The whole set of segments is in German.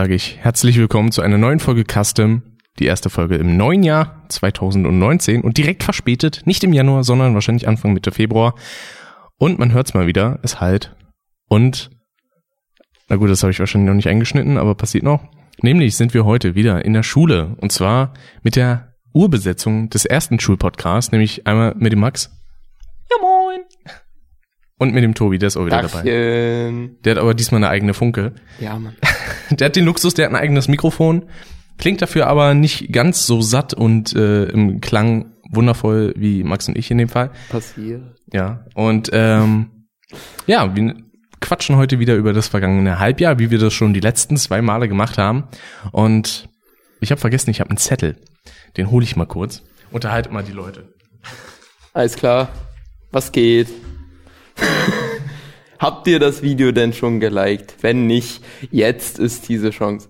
Sage ich herzlich willkommen zu einer neuen Folge Custom. Die erste Folge im neuen Jahr 2019 und direkt verspätet, nicht im Januar, sondern wahrscheinlich Anfang Mitte Februar. Und man hört's mal wieder, es halt. Und, na gut, das habe ich wahrscheinlich noch nicht eingeschnitten, aber passiert noch. Nämlich sind wir heute wieder in der Schule. Und zwar mit der Urbesetzung des ersten Schulpodcasts, nämlich einmal mit dem Max. Und mit dem Tobi, der ist auch wieder Dachchen. dabei. Der hat aber diesmal eine eigene Funke. Ja, Mann. Der hat den Luxus, der hat ein eigenes Mikrofon, klingt dafür aber nicht ganz so satt und äh, im Klang wundervoll wie Max und ich in dem Fall. Passiert. Ja, und ähm, ja, wir quatschen heute wieder über das vergangene Halbjahr, wie wir das schon die letzten zwei Male gemacht haben. Und ich habe vergessen, ich habe einen Zettel. Den hole ich mal kurz. Unterhalte mal die Leute. Alles klar. Was geht? Habt ihr das Video denn schon geliked? Wenn nicht, jetzt ist diese Chance.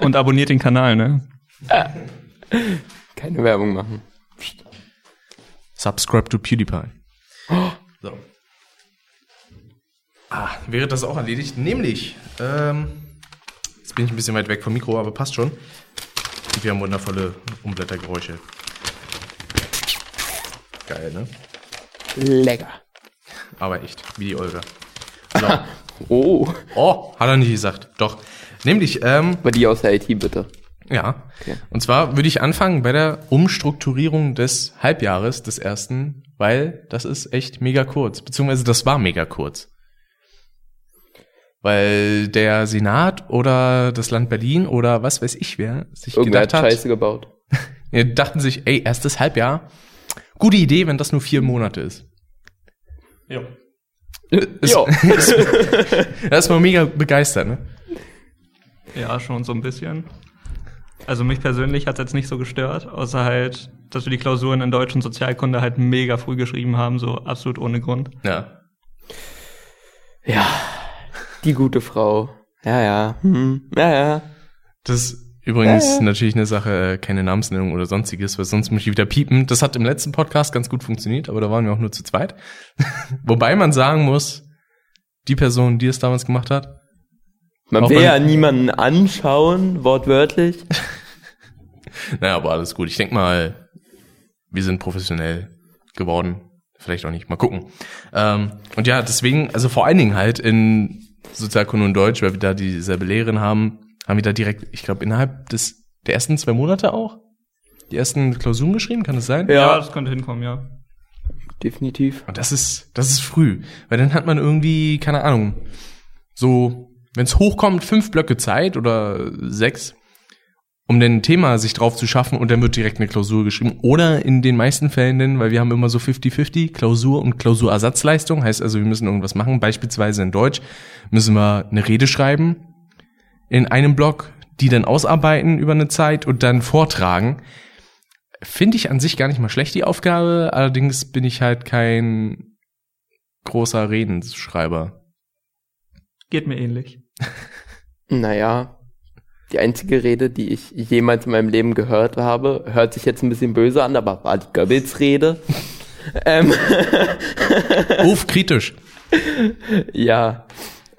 Und abonniert den Kanal, ne? Keine Werbung machen. Subscribe to PewDiePie. So. Ah, wäre das auch erledigt? Nämlich, ähm, jetzt bin ich ein bisschen weit weg vom Mikro, aber passt schon. Und wir haben wundervolle Umblättergeräusche. Geil, ne? Lecker. Aber echt, wie die Olga. So. Oh. Oh, hat er nicht gesagt. Doch. Nämlich, ähm, Aber die aus der IT bitte. ja. Okay. Und zwar würde ich anfangen bei der Umstrukturierung des Halbjahres des ersten, weil das ist echt mega kurz. Beziehungsweise das war mega kurz. Weil der Senat oder das Land Berlin oder was weiß ich wer sich Irgendwer gedacht hat, Scheiße gebaut. die dachten sich, ey, erstes Halbjahr, gute Idee, wenn das nur vier Monate ist. Ja. Ist, Jo. da ist man mega begeistert, ne? Ja, schon so ein bisschen. Also mich persönlich hat's jetzt nicht so gestört, außer halt, dass wir die Klausuren in Deutsch und Sozialkunde halt mega früh geschrieben haben, so absolut ohne Grund. Ja. Ja. Die gute Frau. Ja, ja. Hm. Ja, ja. Das ist übrigens Ja, ja. natürlich eine Sache, äh, keine Namensnennung oder sonstiges, weil sonst muss ich wieder piepen. Das hat im letzten Podcast ganz gut funktioniert, aber da waren wir auch nur zu zweit. Wobei man sagen muss, die Person, die es damals gemacht hat, Man will ja niemanden anschauen, wortwörtlich. naja, aber alles gut. Ich denk mal, wir sind professionell geworden. Vielleicht auch nicht. Mal gucken. Ähm, und ja, deswegen, also vor allen Dingen halt in Sozialkunde und Deutsch, weil wir da dieselbe Lehrerin haben, haben wir da direkt, ich glaube, innerhalb des der ersten zwei Monate auch die ersten Klausuren geschrieben, kann es sein? Ja. das könnte hinkommen, ja. Definitiv. Und das ist, das ist früh. Weil dann hat man irgendwie, keine Ahnung, so, wenn es hochkommt, fünf Blöcke Zeit oder sechs, um dann ein Thema sich drauf zu schaffen und dann wird direkt eine Klausur geschrieben. Oder in den meisten Fällen denn, weil wir haben immer so 50-50, Klausur und Klausurersatzleistung, heißt also, wir müssen irgendwas machen. Beispielsweise in Deutsch müssen wir eine Rede schreiben in einem Block, die dann ausarbeiten über eine Zeit und dann vortragen. Finde ich an sich gar nicht mal schlecht, die Aufgabe. Allerdings bin ich halt kein großer Redensschreiber. Geht mir ähnlich. Naja, die einzige Rede, die ich jemals in meinem Leben gehört habe, hört sich jetzt ein bisschen böse an, aber war die Goebbels-Rede. ähm, Uff, kritisch. ja,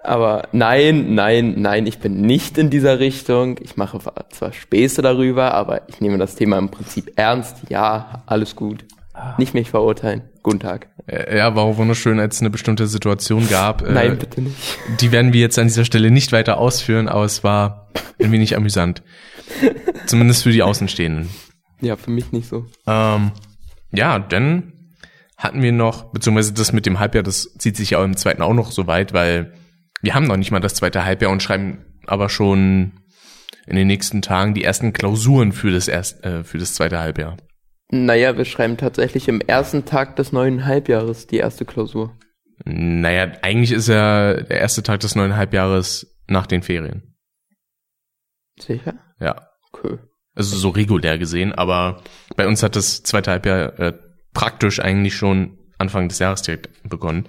aber nein, nein, nein, ich bin nicht in dieser Richtung. Ich mache zwar Späße darüber, aber ich nehme das Thema im Prinzip ernst. Ja, alles gut. Nicht mich verurteilen. Guten Tag. Äh, Ja, war auch wunderschön, als es eine bestimmte Situation gab. Äh, Nein, bitte nicht. Die werden wir jetzt an dieser Stelle nicht weiter ausführen, aber es war ein wenig amüsant. Zumindest für die Außenstehenden. Ja, für mich nicht so. Ähm, ja, dann hatten wir noch, beziehungsweise das mit dem Halbjahr, das zieht sich ja auch im zweiten auch noch so weit, weil wir haben noch nicht mal das zweite Halbjahr und schreiben aber schon in den nächsten Tagen die ersten Klausuren für das erst, äh, für das zweite Halbjahr. Naja, wir schreiben tatsächlich im ersten Tag des neuen Halbjahres die erste Klausur. Naja, eigentlich ist ja der erste Tag des neuen Halbjahres nach den Ferien. Sicher? Ja. Okay. Also so regulär gesehen, aber bei uns hat das zweite Halbjahr äh, praktisch eigentlich schon Anfang des Jahres direkt begonnen.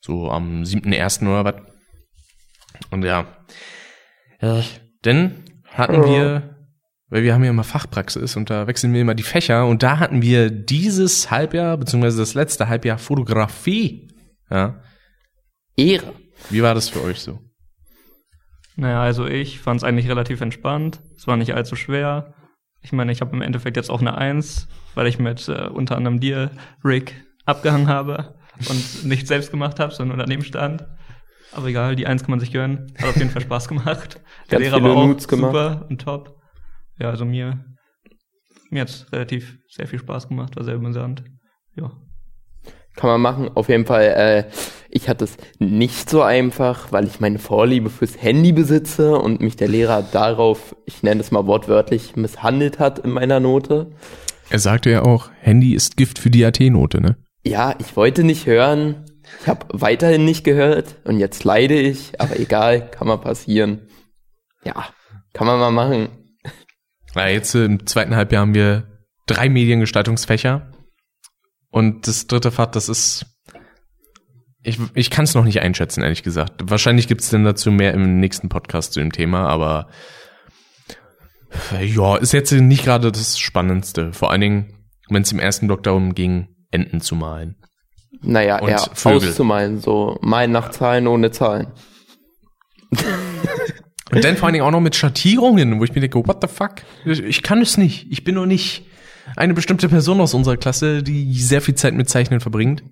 So am 7.1. oder was. Und ja. ja. Dann hatten wir, weil wir haben ja immer Fachpraxis und da wechseln wir immer die Fächer und da hatten wir dieses Halbjahr, beziehungsweise das letzte Halbjahr Fotografie. Ja. Ehre. Wie war das für euch so? Naja, also ich fand es eigentlich relativ entspannt. Es war nicht allzu schwer. Ich meine, ich habe im Endeffekt jetzt auch eine Eins, weil ich mit äh, unter anderem dir, Rick, abgehangen habe und nicht selbst gemacht habe, sondern daneben stand. Aber egal, die Eins kann man sich gönnen. Hat auf jeden Fall Spaß gemacht. Der Lehrer war auch Nudes gemacht. super und top. Ja, also mir, mir hat's relativ sehr viel Spaß gemacht, war sehr amüsant. Ja. Kann man machen. Auf jeden Fall, äh, ich hatte es nicht so einfach, weil ich meine Vorliebe fürs Handy besitze und mich der Lehrer darauf, ich nenne es mal wortwörtlich, misshandelt hat in meiner Note. Er sagte ja auch, Handy ist Gift für die AT-Note, ne? Ja, ich wollte nicht hören. Ich habe weiterhin nicht gehört und jetzt leide ich, aber egal, kann mal passieren. Ja, kann man mal machen. Na, jetzt im zweiten Halbjahr haben wir drei Mediengestaltungsfächer. Und das dritte Fach, das ist. Ich, ich kann es noch nicht einschätzen, ehrlich gesagt. Wahrscheinlich gibt es denn dazu mehr im nächsten Podcast zu dem Thema, aber ja, ist jetzt nicht gerade das Spannendste. Vor allen Dingen, wenn es im ersten Block darum ging, Enten zu malen. Naja, Und eher Vögel. auszumalen, so malen nach Zahlen ohne Zahlen. Und dann vor allen Dingen auch noch mit Schattierungen, wo ich mir denke, what the fuck? Ich, kann es nicht. Ich bin nur nicht eine bestimmte Person aus unserer Klasse, die sehr viel Zeit mit Zeichnen verbringt.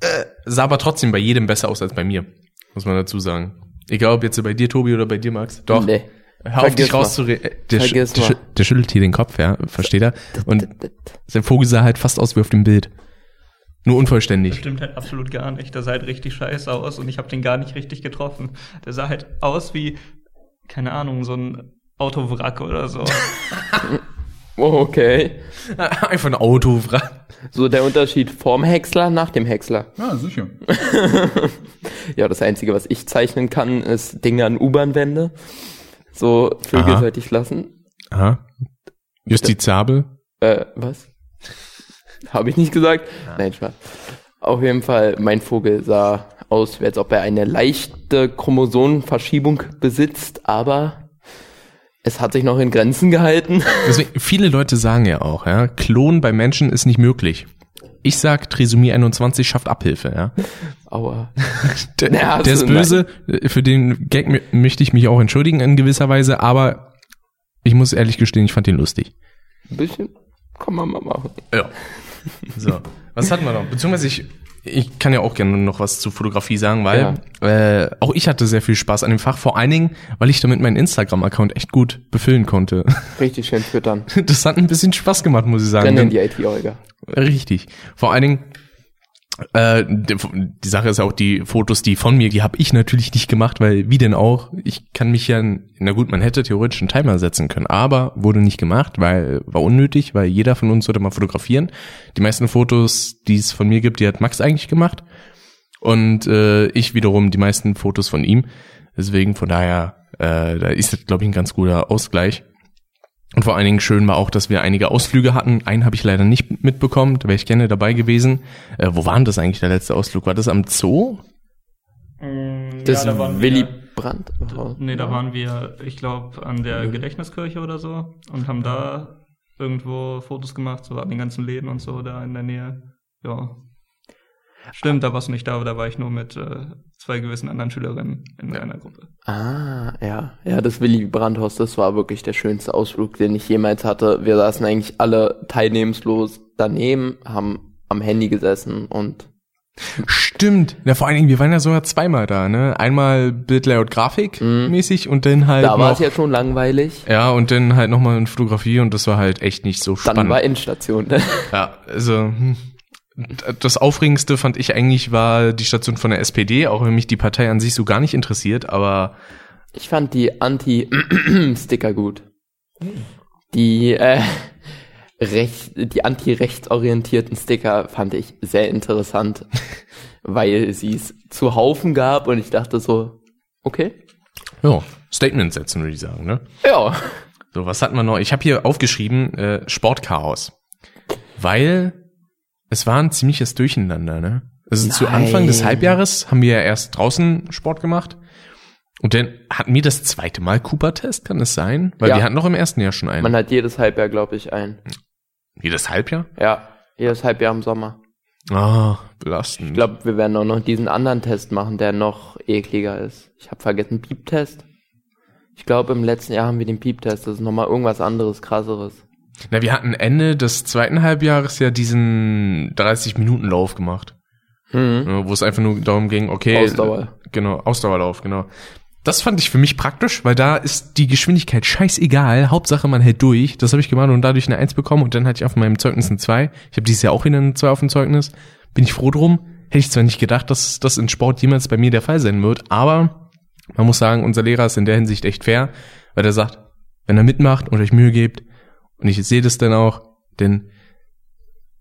Äh, sah aber trotzdem bei jedem besser aus als bei mir, muss man dazu sagen. Egal ob jetzt bei dir, Tobi, oder bei dir, Max. Doch. Nee. Hör auf, dich rauszureden. Der, sch- der, sch- der schüttelt hier den Kopf, ja, versteht er? Und sein Vogel sah halt fast aus wie auf dem Bild. Nur unvollständig. Stimmt halt absolut gar nicht. Der sah halt richtig scheiße aus und ich habe den gar nicht richtig getroffen. Der sah halt aus wie, keine Ahnung, so ein Autowrack oder so. Oh, okay. Einfach ein Auto. So der Unterschied vorm Häcksler nach dem Häcksler. Ja, sicher. Ja, das Einzige, was ich zeichnen kann, ist Dinge an U-Bahn-Wände. So Vögel Aha. sollte ich lassen. Aha. Justizabel. Äh, was? Habe ich nicht gesagt? Nein, Spaß. Auf jeden Fall, mein Vogel sah aus, als ob er eine leichte Chromosomenverschiebung besitzt, aber es hat sich noch in Grenzen gehalten. Deswegen, viele Leute sagen ja auch, ja, Klon bei Menschen ist nicht möglich. Ich sag, Trisomie 21 schafft Abhilfe, ja. Aua. Der, Ja, der ist also, böse, für den Gag mö- möchte ich mich auch entschuldigen in gewisser Weise, aber ich muss ehrlich gestehen, ich fand den lustig. Ein bisschen kann man mal machen. Ja. So, was hatten wir noch? Beziehungsweise ich, ich kann ja auch gerne noch was zu Fotografie sagen, weil äh, auch ich hatte sehr viel Spaß an dem Fach, vor allen Dingen, weil ich damit meinen Instagram-Account echt gut befüllen konnte. Richtig schön füttern. Das hat ein bisschen Spaß gemacht, muss ich sagen. Rennen die IT, Olga. Richtig. Vor allen Dingen, äh, die, Sache ist auch, die Fotos, die von mir, die habe ich natürlich nicht gemacht, weil wie denn auch, ich kann mich ja, na gut, man hätte theoretisch einen Timer setzen können, aber wurde nicht gemacht, weil war unnötig, weil jeder von uns sollte mal fotografieren. Die meisten Fotos, die es von mir gibt, die hat Max eigentlich gemacht und äh, ich wiederum die meisten Fotos von ihm. Deswegen von daher, äh, da ist das, glaube ich, ein ganz guter Ausgleich. Und vor allen Dingen schön war auch, dass wir einige Ausflüge hatten. Einen habe ich leider nicht mitbekommen, da wäre ich gerne dabei gewesen. Äh, wo war denn das eigentlich, der letzte Ausflug? War das am Zoo? Das ja, da waren Willy wir, Brandt. Oh, Nee, da waren wir, ich glaube, an der Gedächtniskirche oder so und haben da irgendwo Fotos gemacht, so an den ganzen Läden und so da in der Nähe. Ja. Stimmt, da warst du nicht da, aber da war ich nur mit äh, zwei gewissen anderen Schülerinnen in einer Gruppe. Ah, ja. Ja, das Willy Brandt-Haus, das war wirklich der schönste Ausflug, den ich jemals hatte. Wir saßen eigentlich alle teilnehmungslos daneben, haben am Handy gesessen und Stimmt. Ja, vor allen Dingen, wir waren ja sogar zweimal da, ne? Einmal Bild, Layout, Grafik mäßig und dann halt da war es ja schon langweilig. ja, und dann halt nochmal eine Fotografie und das war halt echt nicht so Dann spannend. war Endstation. Ja, also hm. Das Aufregendste fand ich eigentlich war die Station von der SPD, auch wenn mich die Partei an sich so gar nicht interessiert, aber Ich fand die Anti-Sticker gut. Die, äh, recht, die anti-rechtsorientierten Sticker fand ich sehr interessant, weil sie es zu Haufen gab und ich dachte so, okay, ja, Statement setzen würde ich sagen, ne? ja, So, was hatten wir noch? Ich habe hier aufgeschrieben, äh, Sportchaos. Weil es war ein ziemliches Durcheinander, ne? Also zu Nein. Anfang des Halbjahres haben wir ja erst draußen Sport gemacht. Und dann hatten wir das zweite Mal Cooper-Test, kann es sein? Weil Ja. wir hatten noch im ersten Jahr schon einen. man hat jedes Halbjahr, glaube ich, ein. Jedes Halbjahr? Ja, jedes Halbjahr im Sommer. Ah, belastend. Ich glaube, wir werden auch noch diesen anderen Test machen, der noch ekliger ist. Ich habe vergessen, Piep-Test. Ich glaube, im letzten Jahr haben wir den Piep-Test. Das ist nochmal irgendwas anderes, krasseres. Na, wir hatten Ende des zweiten Halbjahres ja diesen 30-Minuten-Lauf gemacht. Hm. Wo es einfach nur darum ging, okay. Ausdauer. Genau, Ausdauerlauf, genau. Das fand ich für mich praktisch, weil da ist die Geschwindigkeit scheißegal. Hauptsache, man hält durch. Das habe ich gemacht und dadurch eine Eins bekommen und dann hatte ich auf meinem Zeugnis eine Zwei. Ich habe dieses Jahr auch wieder eine Zwei auf dem Zeugnis. Bin ich froh drum. Hätte ich zwar nicht gedacht, dass das in Sport jemals bei mir der Fall sein wird, aber man muss sagen, unser Lehrer ist in der Hinsicht echt fair, weil er sagt, wenn er mitmacht und euch Mühe gebt, und ich sehe das dann auch, denn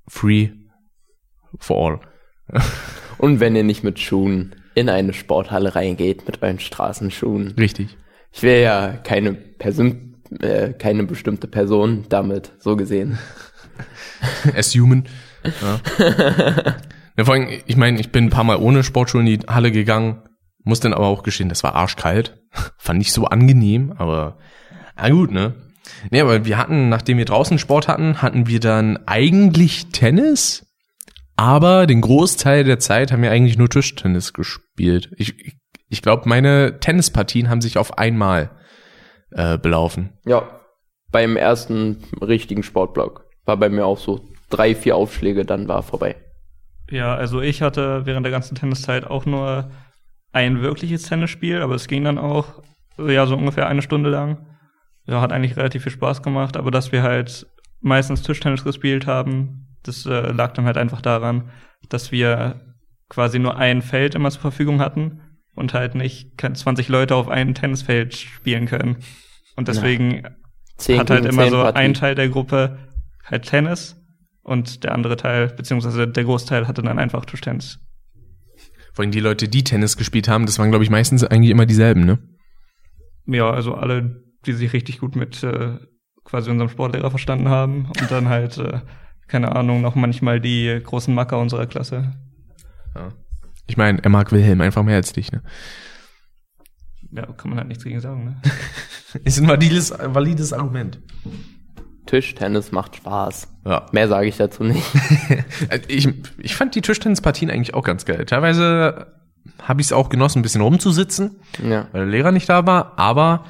free for all. Und wenn ihr nicht mit Schuhen in eine Sporthalle reingeht, mit euren Straßenschuhen. Richtig. Ich wäre ja keine Person, äh, keine bestimmte Person damit, so gesehen. As human. Ja. ja, vor allem, ich meine, ich bin ein paar Mal ohne Sportschuhe in die Halle gegangen, muss dann aber auch gestehen, das war arschkalt. Fand ich so angenehm, aber na gut, ne? Nee, aber wir hatten, nachdem wir draußen Sport hatten, hatten wir dann eigentlich Tennis, aber den Großteil der Zeit haben wir eigentlich nur Tischtennis gespielt. Ich, ich, glaube, meine Tennispartien haben sich auf einmal äh, belaufen. Ja, beim ersten richtigen Sportblock war bei mir auch so drei, vier Aufschläge, dann war vorbei. Ja, also ich hatte während der ganzen Tenniszeit auch nur ein wirkliches Tennisspiel, aber es ging dann auch, ja, so ungefähr eine Stunde lang. Ja, hat eigentlich relativ viel Spaß gemacht, aber dass wir halt meistens Tischtennis gespielt haben, das äh, lag dann halt einfach daran, dass wir quasi nur ein Feld immer zur Verfügung hatten und halt nicht 20 Leute auf einem Tennisfeld spielen können. Und deswegen Zehn hat halt immer so Partie. ein Teil der Gruppe halt Tennis und der andere Teil, beziehungsweise der Großteil hatte dann einfach Tischtennis. Vor allem die Leute, die Tennis gespielt haben, das waren, glaube ich, meistens eigentlich immer dieselben, ne? Ja, also alle, die sich richtig gut mit äh, quasi unserem Sportlehrer verstanden haben und dann halt, äh, keine Ahnung, noch manchmal die großen Macker unserer Klasse. Ja. Ich meine, er mag Wilhelm einfach mehr als dich, ne? Ja, kann man halt nichts gegen sagen, ne? Ist ein valides, valides Argument. Tischtennis macht Spaß. Ja. Mehr sage ich dazu nicht. Ich, ich fand die Tischtennispartien eigentlich auch ganz geil. Teilweise habe ich es auch genossen, ein bisschen rumzusitzen, ja. weil der Lehrer nicht da war, aber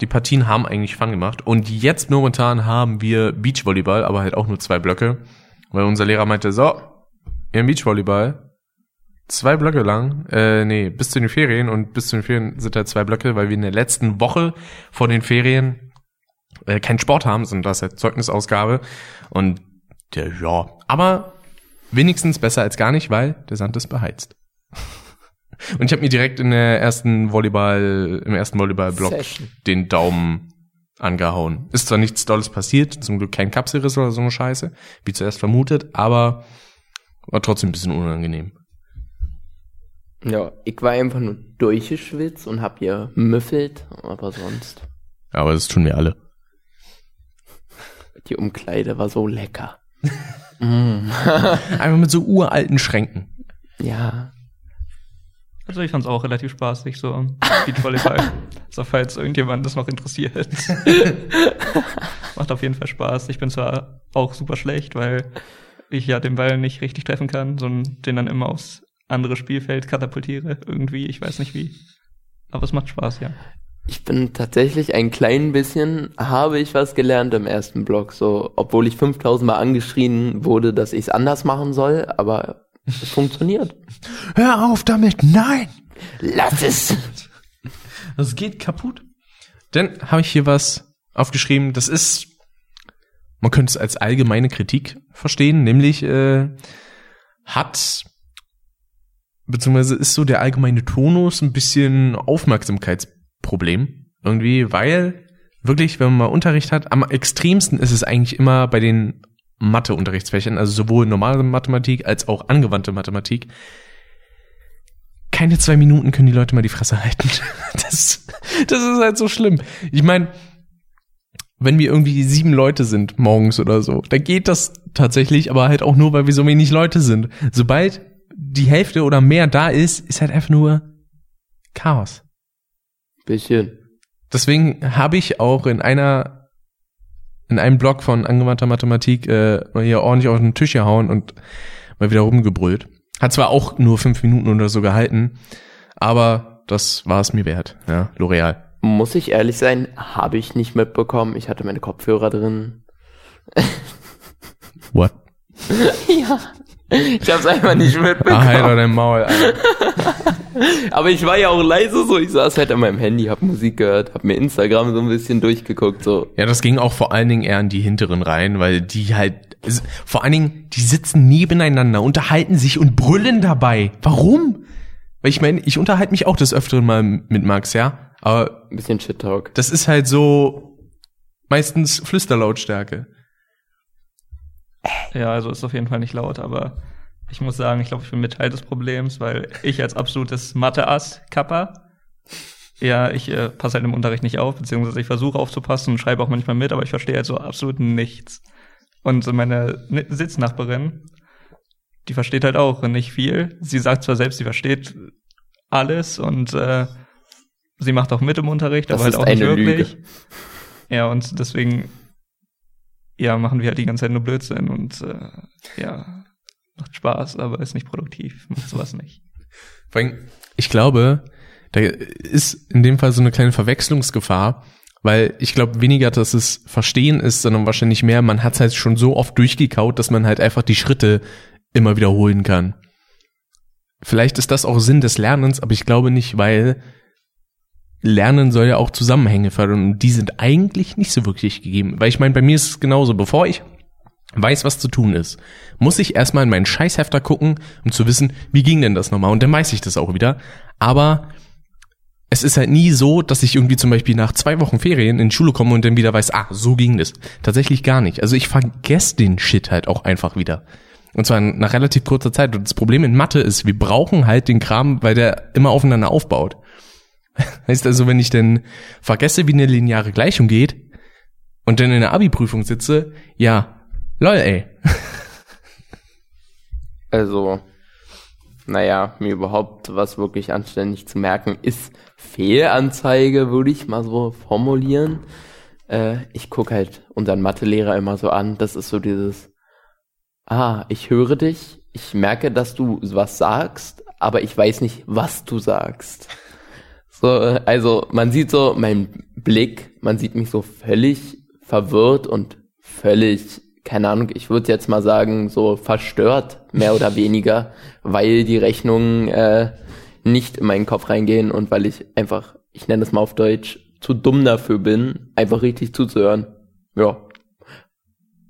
die Partien haben eigentlich Fun gemacht. Und jetzt momentan haben wir Beachvolleyball, aber halt auch nur zwei Blöcke, weil unser Lehrer meinte, so, im Beachvolleyball, zwei Blöcke lang, äh, nee, bis zu den Ferien. Und bis zu den Ferien sind halt zwei Blöcke, weil wir in der letzten Woche vor den Ferien äh, keinen Sport haben, sondern das ist halt Zeugnisausgabe. Und ja, ja, aber wenigstens besser als gar nicht, weil der Sand ist beheizt. Und ich habe mir direkt in der ersten Volleyball, im ersten Volleyball-Block den Daumen angehauen. Ist zwar nichts Dolles passiert, zum Glück kein Kapselriss oder so eine Scheiße, wie zuerst vermutet, aber war trotzdem ein bisschen unangenehm. ja, ich war einfach nur durchgeschwitzt und hab hier müffelt, aber sonst, Ja, aber das tun wir alle. die Umkleide war so lecker. Einfach mit so uralten Schränken. Ja, Also ich fand's auch relativ spaßig, so Beachvolleyball. so falls irgendjemand das noch interessiert. Macht auf jeden Fall Spaß. Ich bin zwar auch super schlecht, weil ich ja den Ball nicht richtig treffen kann, sondern den dann immer aufs andere Spielfeld katapultiere. Irgendwie, ich weiß nicht wie. Aber es macht Spaß, ja. ich bin tatsächlich ein klein bisschen, habe ich was gelernt im ersten Block, so, obwohl ich 5000 Mal angeschrien wurde, dass ich es anders machen soll, aber es funktioniert. Hör auf damit, nein! Lass es! Das geht kaputt. Dann habe ich hier was aufgeschrieben, das ist, man könnte es als allgemeine Kritik verstehen, nämlich äh, hat, beziehungsweise ist so der allgemeine Tonus ein bisschen Aufmerksamkeitsproblem irgendwie, weil wirklich, wenn man mal Unterricht hat, am extremsten ist es eigentlich immer bei den Mathe-Unterrichtsfächern, also sowohl normale Mathematik als auch angewandte Mathematik. Keine zwei Minuten können die Leute mal die Fresse halten. Das, das ist halt so schlimm. Ich meine, wenn wir irgendwie sieben Leute sind morgens oder so, dann geht das tatsächlich, aber halt auch nur, weil wir so wenig Leute sind. Sobald die Hälfte oder mehr da ist, ist halt einfach nur Chaos. Bisschen. Deswegen habe ich auch in einer in einem Blog von angewandter Mathematik äh, hier ordentlich auf den Tisch gehauen und mal wieder rumgebrüllt. Hat zwar auch nur fünf Minuten oder so gehalten, aber das war es mir wert, ja, L'Oreal. Muss ich ehrlich sein, habe ich nicht mitbekommen. Ich hatte meine Kopfhörer drin. What? ja. Ich hab's einfach nicht mitbekommen. halt dein Maul, Alter. Aber ich war ja auch leise so. Ich saß halt an meinem Handy, hab Musik gehört, hab mir Instagram so ein bisschen durchgeguckt, so. Ja, das ging auch vor allen Dingen eher an die hinteren Reihen, weil die halt, vor allen Dingen, die sitzen nebeneinander, unterhalten sich und brüllen dabei. Warum? Weil ich meine, ich unterhalte mich auch des Öfteren mal mit Max, ja, aber Ein bisschen Shit-Talk. das ist halt so meistens Flüsterlautstärke. Ja, also ist auf jeden Fall nicht laut, aber ich muss sagen, ich glaube, ich bin mit Teil des Problems, weil ich als absolutes Mathe-Ass, Kappa, ja, ich äh, passe halt im Unterricht nicht auf, beziehungsweise ich versuche aufzupassen und schreibe auch manchmal mit, aber ich verstehe halt so absolut nichts. Und meine Sitznachbarin, die versteht halt auch nicht viel. Sie sagt zwar selbst, sie versteht alles und äh, sie macht auch mit im Unterricht, Das aber halt ist auch nicht wirklich. Lüge. Ja, und deswegen ja, machen wir halt die ganze Zeit nur Blödsinn und äh, ja, macht Spaß, aber ist nicht produktiv, macht sowas nicht. Vor allem, ich glaube, da ist in dem Fall so eine kleine Verwechslungsgefahr, weil ich glaube weniger, dass es Verstehen ist, sondern wahrscheinlich mehr, man hat es halt schon so oft durchgekaut, dass man halt einfach die Schritte immer wiederholen kann. Vielleicht ist das auch Sinn des Lernens, aber ich glaube nicht, weil Lernen soll ja auch Zusammenhänge fördern und die sind eigentlich nicht so wirklich gegeben. Weil ich meine, bei mir ist es genauso, bevor ich weiß, was zu tun ist, muss ich erstmal in meinen Scheißhefter gucken, um zu wissen, wie ging denn das nochmal? Und dann weiß ich das auch wieder. Aber es ist halt nie so, dass ich irgendwie zum Beispiel nach zwei Wochen Ferien in die Schule komme und dann wieder weiß, ah, so ging das. Tatsächlich gar nicht. Also ich vergesse den Shit halt auch einfach wieder. Und zwar nach relativ kurzer Zeit. Und das Problem in Mathe ist, wir brauchen halt den Kram, weil der immer aufeinander aufbaut. Heißt also, wenn ich denn vergesse, wie eine lineare Gleichung geht und dann in der Abi-Prüfung sitze, ja, lol, ey. Also, naja, mir überhaupt was wirklich anständig zu merken ist Fehlanzeige, würde ich mal so formulieren. Äh, ich guck halt unseren Mathelehrer immer so an. Das ist so dieses, ah, ich höre dich, ich merke, dass du was sagst, aber ich weiß nicht, was du sagst. So, äh, also man sieht so meinen Blick, man sieht mich so völlig verwirrt und völlig, keine Ahnung, ich würde jetzt mal sagen, so verstört, mehr oder weniger, weil die Rechnungen äh, nicht in meinen Kopf reingehen und weil ich einfach, ich nenne es mal auf Deutsch, zu dumm dafür bin, einfach richtig zuzuhören. Ja.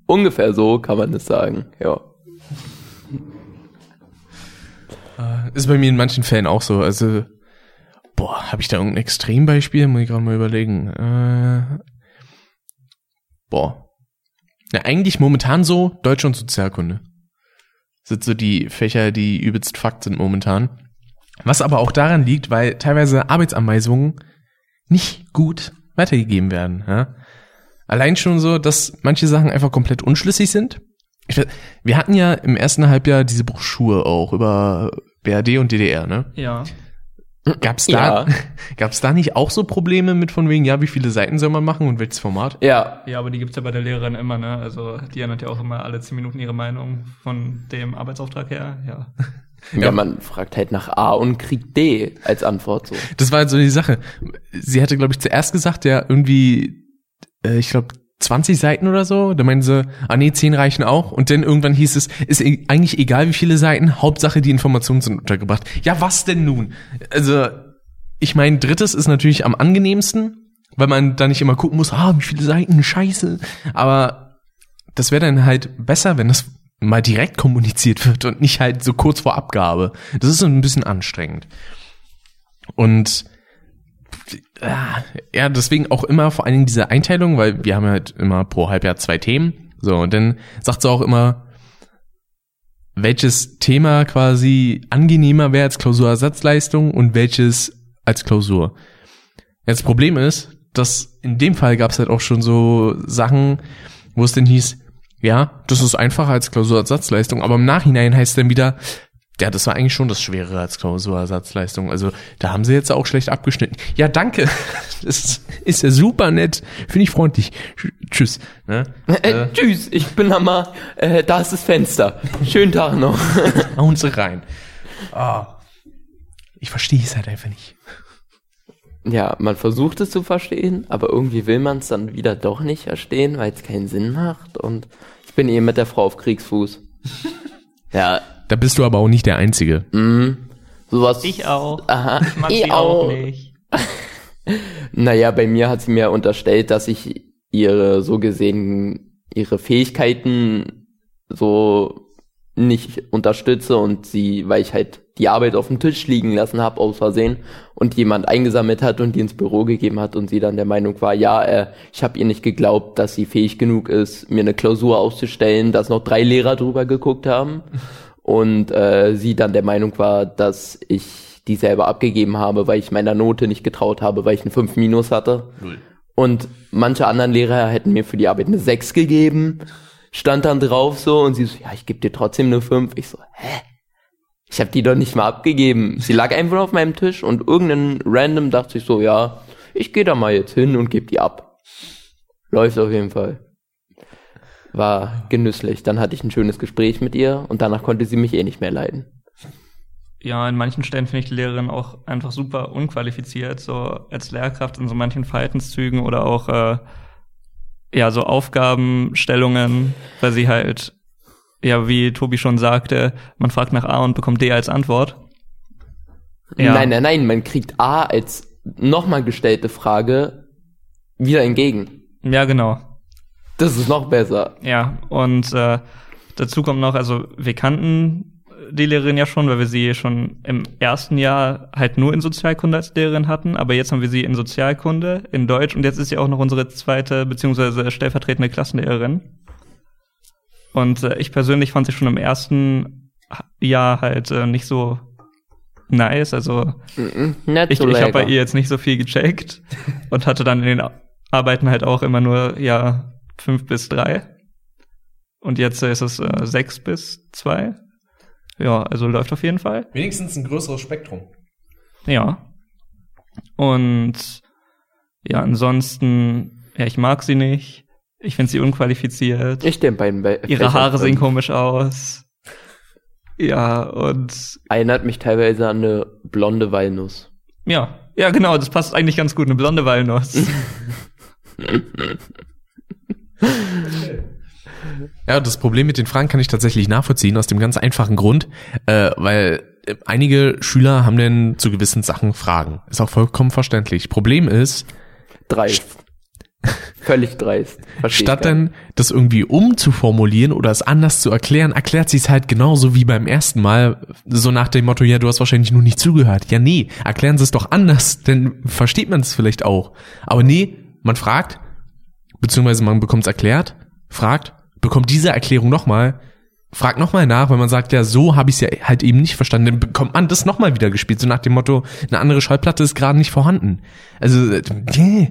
Ungefähr so kann man es sagen, ja. Ist bei mir in manchen Fällen auch so. Also, boah, habe ich da irgendein Extrembeispiel? Muss ich gerade mal überlegen. Äh, boah. Na, eigentlich momentan so Deutsch und Sozialkunde. Sind so die Fächer, die übelst Fakt sind momentan. Was aber auch daran liegt, weil teilweise Arbeitsanweisungen nicht gut weitergegeben werden. Ja? Allein schon so, dass manche Sachen einfach komplett unschlüssig sind. Weiß- wir hatten ja im ersten Halbjahr diese Broschüre auch über BRD und DDR, ne? Ja. Gab's da, Ja. gab's da nicht auch so Probleme mit von wegen, ja, wie viele Seiten soll man machen und welches Format? Ja, Ja, aber die gibt's ja bei der Lehrerin immer, ne? Also die ändert ja auch immer alle zehn Minuten ihre Meinung von dem Arbeitsauftrag her, ja. ja, man fragt halt nach A und kriegt D als Antwort so. Das war halt so die Sache. Sie hatte, glaube ich, zuerst gesagt, ja, irgendwie, äh, ich glaube, 20 Seiten oder so. Da meinen sie, ah nee, 10 reichen auch. Und dann irgendwann hieß es, ist e- eigentlich egal, wie viele Seiten, Hauptsache die Informationen sind untergebracht. Ja, was denn nun? Also, ich meine, drittes ist natürlich am angenehmsten, weil man da nicht immer gucken muss, ah, wie viele Seiten, scheiße. Aber das wäre dann halt besser, wenn das mal direkt kommuniziert wird und nicht halt so kurz vor Abgabe. Das ist so ein bisschen anstrengend. Und ja, deswegen auch immer vor allen Dingen diese Einteilung, weil wir haben halt immer pro Halbjahr zwei Themen. So, und dann sagt sie auch immer, welches Thema quasi angenehmer wäre als Klausurersatzleistung und welches als Klausur. Jetzt das Problem ist, dass in dem Fall gab es halt auch schon so Sachen, wo es denn hieß, ja, das ist einfacher als Klausurersatzleistung, aber im Nachhinein heißt dann wieder, Ja, das war eigentlich schon das Schwerere als Klausurersatzleistung. Also da haben sie jetzt auch schlecht abgeschnitten. Ja, danke. Das ist ja super nett. Finde ich freundlich. Sch- Tschüss. Ne? Äh, tschüss, ich bin Hammer. Äh, da ist das Fenster. Schönen Tag noch. Hauen sie rein. Ah. Ich verstehe es halt einfach nicht. Ja, man versucht es zu verstehen, aber irgendwie will man es dann wieder doch nicht verstehen, weil es keinen Sinn macht. Und ich bin eben mit der Frau auf Kriegsfuß. Ja, Da bist du aber auch nicht der Einzige. sowas. Ich auch. Aha, Ich mag ich sie auch auch. nicht. Naja, bei mir hat sie mir unterstellt, dass ich ihre so gesehen, ihre Fähigkeiten so nicht unterstütze und sie, weil ich halt die Arbeit auf dem Tisch liegen lassen habe aus Versehen und jemand eingesammelt hat und die ins Büro gegeben hat und sie dann der Meinung war, ja, äh, ich habe ihr nicht geglaubt, dass sie fähig genug ist, mir eine Klausur auszustellen, dass noch drei Lehrer drüber geguckt haben und äh, sie dann der Meinung war, dass ich die selber abgegeben habe, weil ich meiner Note nicht getraut habe, weil ich eine 5 Minus hatte. Und manche anderen Lehrer hätten mir für die Arbeit eine 6 gegeben, stand dann drauf so und sie so, ja, ich gebe dir trotzdem eine 5. Ich so, hä? Ich habe die doch nicht mal abgegeben. Sie lag einfach nur auf meinem Tisch und irgendein Random dachte ich so, ja, ich gehe da mal jetzt hin und gebe die ab. Läuft auf jeden Fall. War genüsslich. Dann hatte ich ein schönes Gespräch mit ihr und danach konnte sie mich eh nicht mehr leiden. Ja, in manchen Stellen finde ich die Lehrerin auch einfach super unqualifiziert, so als Lehrkraft in so manchen Verhaltenszügen oder auch äh, ja so Aufgabenstellungen, weil sie halt ja wie Tobi schon sagte, man fragt nach A und bekommt D als Antwort. Ja. Nein, nein, nein, man kriegt A als nochmal gestellte Frage wieder entgegen. Ja, genau. Das ist noch besser. Ja, und äh, dazu kommt noch, also wir kannten die Lehrerin ja schon, weil wir sie schon im ersten Jahr halt nur in Sozialkunde als Lehrerin hatten, aber jetzt haben wir sie in Sozialkunde, in Deutsch und jetzt ist sie auch noch unsere zweite beziehungsweise stellvertretende Klassenlehrerin. Und äh, ich persönlich fand sie schon im ersten Jahr halt äh, nicht so nice, also Nicht ich, so ich habe bei ihr jetzt nicht so viel gecheckt und hatte dann in den Arbeiten halt auch immer nur ja fünf bis drei und jetzt ist es äh, sechs bis zwei. Ja, also läuft auf jeden Fall. Wenigstens ein größeres Spektrum. Ja. Und ja, ansonsten, ja, ich mag sie nicht. Ich finde sie unqualifiziert. Ich den beiden Be Ihre Haare sehen komisch aus. Ja, und Erinnert mich teilweise an eine blonde Walnuss. ja, ja, genau, das passt eigentlich ganz gut, eine blonde Walnuss. Ja, das Problem mit den Fragen kann ich tatsächlich nachvollziehen, aus dem ganz einfachen Grund, äh, weil äh, einige Schüler haben denn zu gewissen Sachen Fragen. Ist auch vollkommen verständlich. Problem ist, Dreist. Völlig dreist. Statt dann das irgendwie umzuformulieren oder es anders zu erklären, erklärt sie es halt genauso wie beim ersten Mal, so nach dem Motto, ja, du hast wahrscheinlich nur nicht zugehört. Ja, nee, erklären sie es doch anders, dann versteht man es vielleicht auch. Aber nee, man fragt, beziehungsweise man bekommt es erklärt, fragt, bekommt diese Erklärung nochmal, fragt nochmal nach, wenn man sagt, ja, so habe ich es ja halt eben nicht verstanden, dann bekommt man das nochmal wieder gespielt, so nach dem Motto, eine andere Schallplatte ist gerade nicht vorhanden. Also, äh, yeah,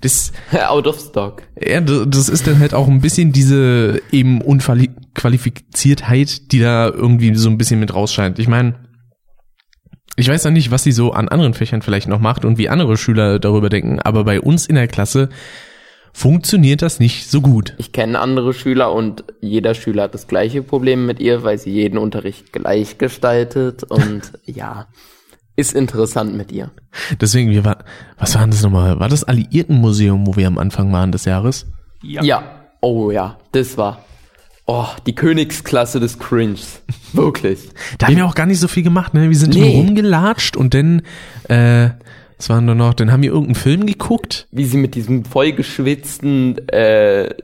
das, nicht. Out of stock. ja, das ist dann halt auch ein bisschen diese eben Unqualifiziertheit, die da irgendwie so ein bisschen mit rausscheint. Ich meine, ich weiß ja nicht, was sie so an anderen Fächern vielleicht noch macht und wie andere Schüler darüber denken, aber bei uns in der Klasse funktioniert das nicht so gut. Ich kenne andere Schüler und jeder Schüler hat das gleiche Problem mit ihr, weil sie jeden Unterricht gleich gestaltet und ja, ist interessant mit ihr. Deswegen, wir war, was war denn das nochmal? War das Alliiertenmuseum, wo wir am Anfang waren des Jahres? Ja. Oh ja, das war. Oh, die Königsklasse des Cringes. Wirklich. Da haben wir auch gar nicht so viel gemacht, ne? Wir sind Nee. nur rumgelatscht und dann, äh, was waren da noch? Dann haben wir irgendeinen Film geguckt. Wie sie mit diesem vollgeschwitzten äh,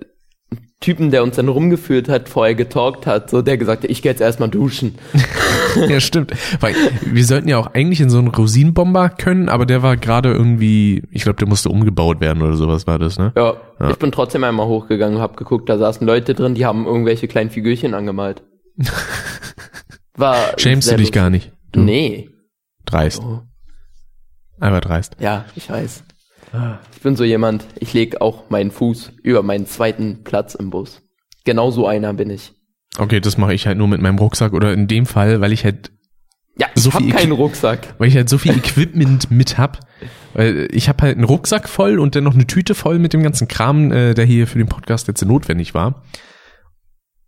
Typen, der uns dann rumgeführt hat, vorher getalkt hat, so der gesagt hat, ich gehe jetzt erstmal duschen. ja, stimmt. Weil wir sollten ja auch eigentlich in so einen Rosinenbomber können, aber der war gerade irgendwie, ich glaube, der musste umgebaut werden oder sowas war das, ne? Ja, Ja. ich bin trotzdem einmal hochgegangen und hab geguckt, da saßen Leute drin, die haben irgendwelche kleinen Figürchen angemalt. War Schämst du dich gar nicht? lustig. Nee. Dreist. Oh. Einfach dreist. Ja, ich weiß. Ich bin so jemand, ich leg auch meinen Fuß über meinen zweiten Platz im Bus. Genau so einer bin ich. Okay, das mache ich halt nur mit meinem Rucksack oder in dem Fall, weil ich halt Ja, ich So hab viel keinen Rucksack. weil ich halt so viel Equipment mit hab. Weil ich habe halt einen Rucksack voll und dann noch eine Tüte voll mit dem ganzen Kram, äh, der hier für den Podcast jetzt notwendig war.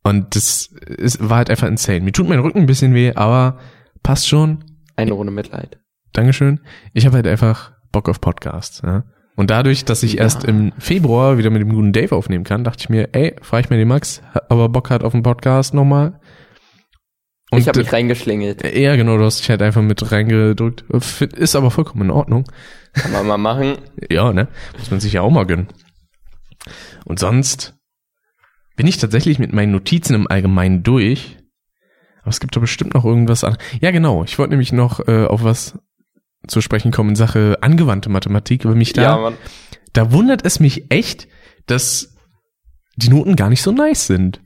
Und das ist, war halt einfach insane. Mir tut mein Rücken ein bisschen weh, aber passt schon. Eine Runde Mitleid. Dankeschön. Ich habe halt einfach Bock auf Podcasts. Ja? Und dadurch, dass ich Ja. erst im Februar wieder mit dem guten Dave aufnehmen kann, dachte ich mir, ey, frage ich mir den Max, aber Bock hat auf den Podcast nochmal. Und ich habe mich reingeschlingelt. ja, genau, du hast dich halt einfach mit reingedrückt. Ist aber vollkommen in Ordnung. Kann man mal machen. Ja, ne? Muss man sich ja auch mal gönnen. Und sonst bin ich tatsächlich mit meinen Notizen im Allgemeinen durch. Aber es gibt doch bestimmt noch irgendwas an. Ja, genau. Ich wollte nämlich noch äh, auf was zu sprechen kommen in Sache angewandte Mathematik, weil mich da, Ja, da wundert es mich echt, dass die Noten gar nicht so nice sind.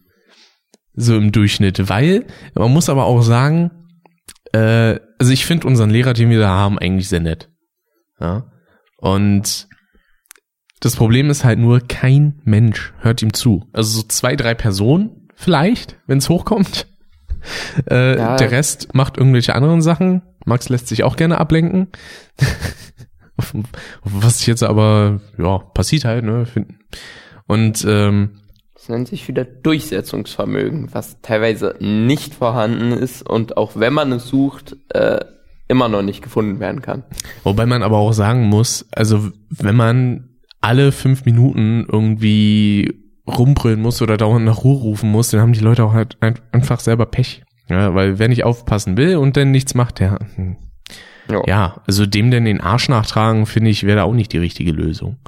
So im Durchschnitt, weil man muss aber auch sagen, äh, also ich finde unseren Lehrer, den wir da haben, eigentlich sehr nett. Ja. Und das Problem ist halt nur, kein Mensch hört ihm zu. Also so zwei, drei Personen vielleicht, wenn es hochkommt. Äh, Ja. Der Rest macht irgendwelche anderen Sachen. Max lässt sich auch gerne ablenken. Was jetzt aber, ja, passiert halt, ne? Und ähm, Das nennt sich wieder Durchsetzungsvermögen, was teilweise nicht vorhanden ist und auch wenn man es sucht, äh, immer noch nicht gefunden werden kann. Wobei man aber auch sagen muss, also wenn man alle fünf Minuten irgendwie rumbrüllen muss oder dauernd nach Ruhe rufen muss, dann haben die Leute auch halt ein, einfach selber Pech. Ja, weil wer nicht aufpassen will und dann nichts macht, der, hm, ja, also dem denn den Arsch nachtragen, finde ich, wäre da auch nicht die richtige Lösung.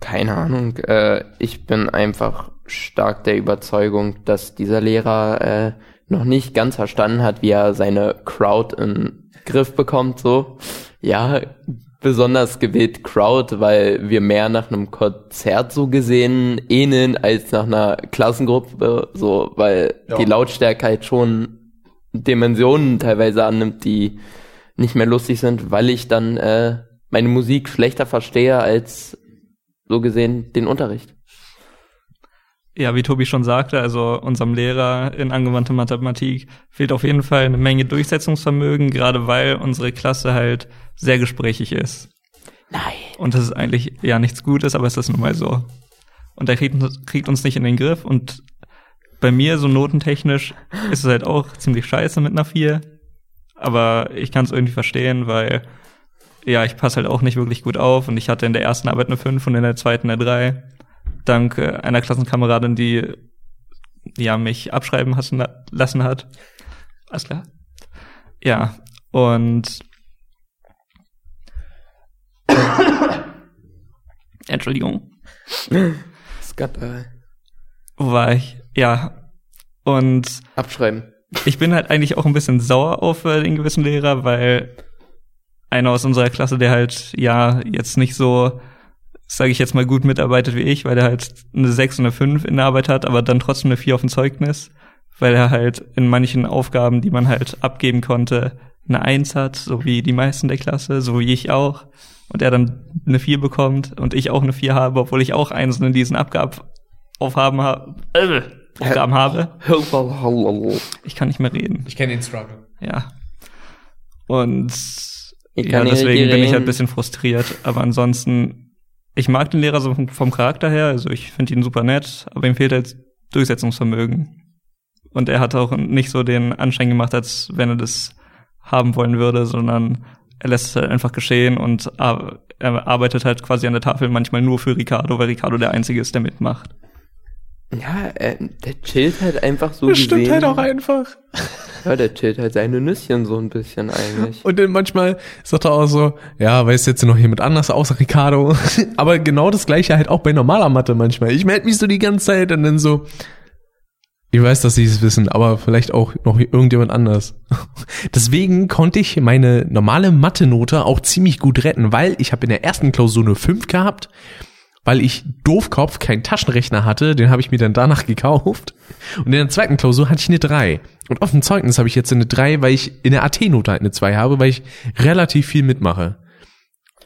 Keine Ahnung. Äh, ich bin einfach stark der Überzeugung, dass dieser Lehrer äh, noch nicht ganz verstanden hat, wie er seine Crowd in Griff bekommt. So, ja, besonders gewählt Crowd, weil wir mehr nach einem Konzert so gesehen ähneln als nach einer Klassengruppe. So, weil Ja. die Lautstärke halt schon Dimensionen teilweise annimmt, die nicht mehr lustig sind, weil ich dann äh, meine Musik schlechter verstehe als so gesehen den Unterricht. Ja, wie Tobi schon sagte, also unserem Lehrer in angewandte Mathematik fehlt auf jeden Fall eine Menge Durchsetzungsvermögen, gerade weil unsere Klasse halt sehr gesprächig ist. Nein. Und das ist eigentlich ja nichts Gutes, aber es ist nun mal so. Und er kriegt, uns- kriegt uns nicht in den Griff und bei mir so notentechnisch ist es halt auch ziemlich scheiße mit einer 4. Aber ich kann es irgendwie verstehen, weil ja, ich passe halt auch nicht wirklich gut auf und ich hatte in der ersten Arbeit eine 5 und in der zweiten eine 3. Dank äh, einer Klassenkameradin, die ja mich abschreiben hassen, lassen hat. Alles klar? Ja, und Entschuldigung. Skandal. Wo war ich? Ja. Und Abschreiben. ich bin halt eigentlich auch ein bisschen sauer auf äh, den gewissen Lehrer, weil einer aus unserer Klasse, der halt ja jetzt nicht so, sage ich jetzt mal, gut mitarbeitet wie ich, weil der halt eine 6 und eine 5 in der Arbeit hat, aber dann trotzdem eine 4 auf dem Zeugnis, weil er halt in manchen Aufgaben, die man halt abgeben konnte, eine 1 hat, so wie die meisten der Klasse, so wie ich auch. Und er dann eine 4 bekommt und ich auch eine 4 habe, obwohl ich auch Einsen in diesen Abgabaufgaben habe. Äh, Aufgaben habe. Ich kann nicht mehr reden. Ich kenne den Struggle. Ja. Und Ich ja, deswegen bin ich halt ein bisschen frustriert. Aber ansonsten, ich mag den Lehrer so vom, Charakter her, also ich finde ihn super nett, aber ihm fehlt halt Durchsetzungsvermögen. Und er hat auch nicht so den Anschein gemacht, als wenn er das haben wollen würde, sondern er lässt es halt einfach geschehen und er arbeitet halt quasi an der Tafel manchmal nur für Ricardo, weil Ricardo der Einzige ist, der mitmacht. Ja, äh, der chillt halt einfach so Das stimmt gesehen. halt auch einfach. Ja, der chillt halt seine Nüsschen so ein bisschen eigentlich. Und dann manchmal sagt er auch so, ja, weiß jetzt noch jemand anders außer Ricardo. Aber genau das gleiche halt auch bei normaler Mathe manchmal. Ich melde mich so die ganze Zeit und dann so, ich weiß, dass sie es wissen, aber vielleicht auch noch irgendjemand anders. Deswegen konnte ich meine normale Mathe-Note auch ziemlich gut retten, weil ich habe in der ersten Klausur eine 5 gehabt, weil ich Doofkopf keinen Taschenrechner hatte, den habe ich mir dann danach gekauft. Und in der zweiten Klausur hatte ich eine 3. Und auf dem Zeugnis habe ich jetzt eine 3, weil ich in der AT-Note halt eine 2 habe, weil ich relativ viel mitmache.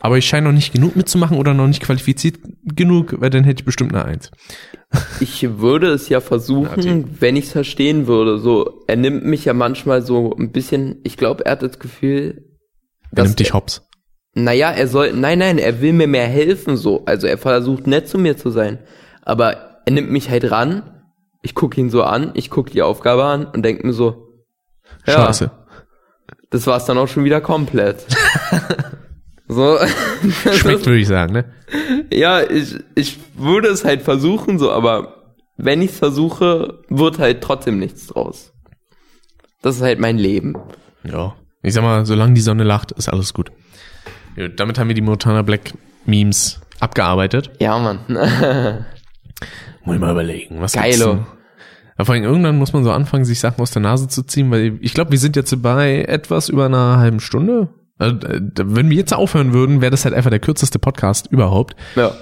Aber ich scheine noch nicht genug mitzumachen oder noch nicht qualifiziert genug, weil dann hätte ich bestimmt eine Eins. Ich würde es ja versuchen, wenn ich es verstehen würde. So, er nimmt mich ja manchmal so ein bisschen, ich glaube, er hat das Gefühl, Er nimmt dich hops. Naja, er soll, nein, nein, er will mir mehr helfen, so. Also er versucht nett zu mir zu sein. Aber er nimmt mich halt ran, ich gucke ihn so an, ich gucke die Aufgabe an und denke mir so, ja, Scheiße. das war's dann auch schon wieder komplett. so, Schmeckt, würde ich sagen, ne? ja, ich, ich würde es halt versuchen, so, aber wenn ich es versuche, wird halt trotzdem nichts draus. Das ist halt mein Leben. Ja. Ich sag mal, solange die Sonne lacht, ist alles gut. Damit haben wir die Montana Black Memes abgearbeitet. Ja, Mann. Muss ich mal überlegen, was Geilo. Ja, vor allem irgendwann muss man so anfangen, sich Sachen aus der Nase zu ziehen, weil ich glaube, wir sind jetzt bei etwas über einer halben Stunde. Also, äh, wenn wir jetzt aufhören würden, wäre das halt einfach der kürzeste Podcast überhaupt. Ja.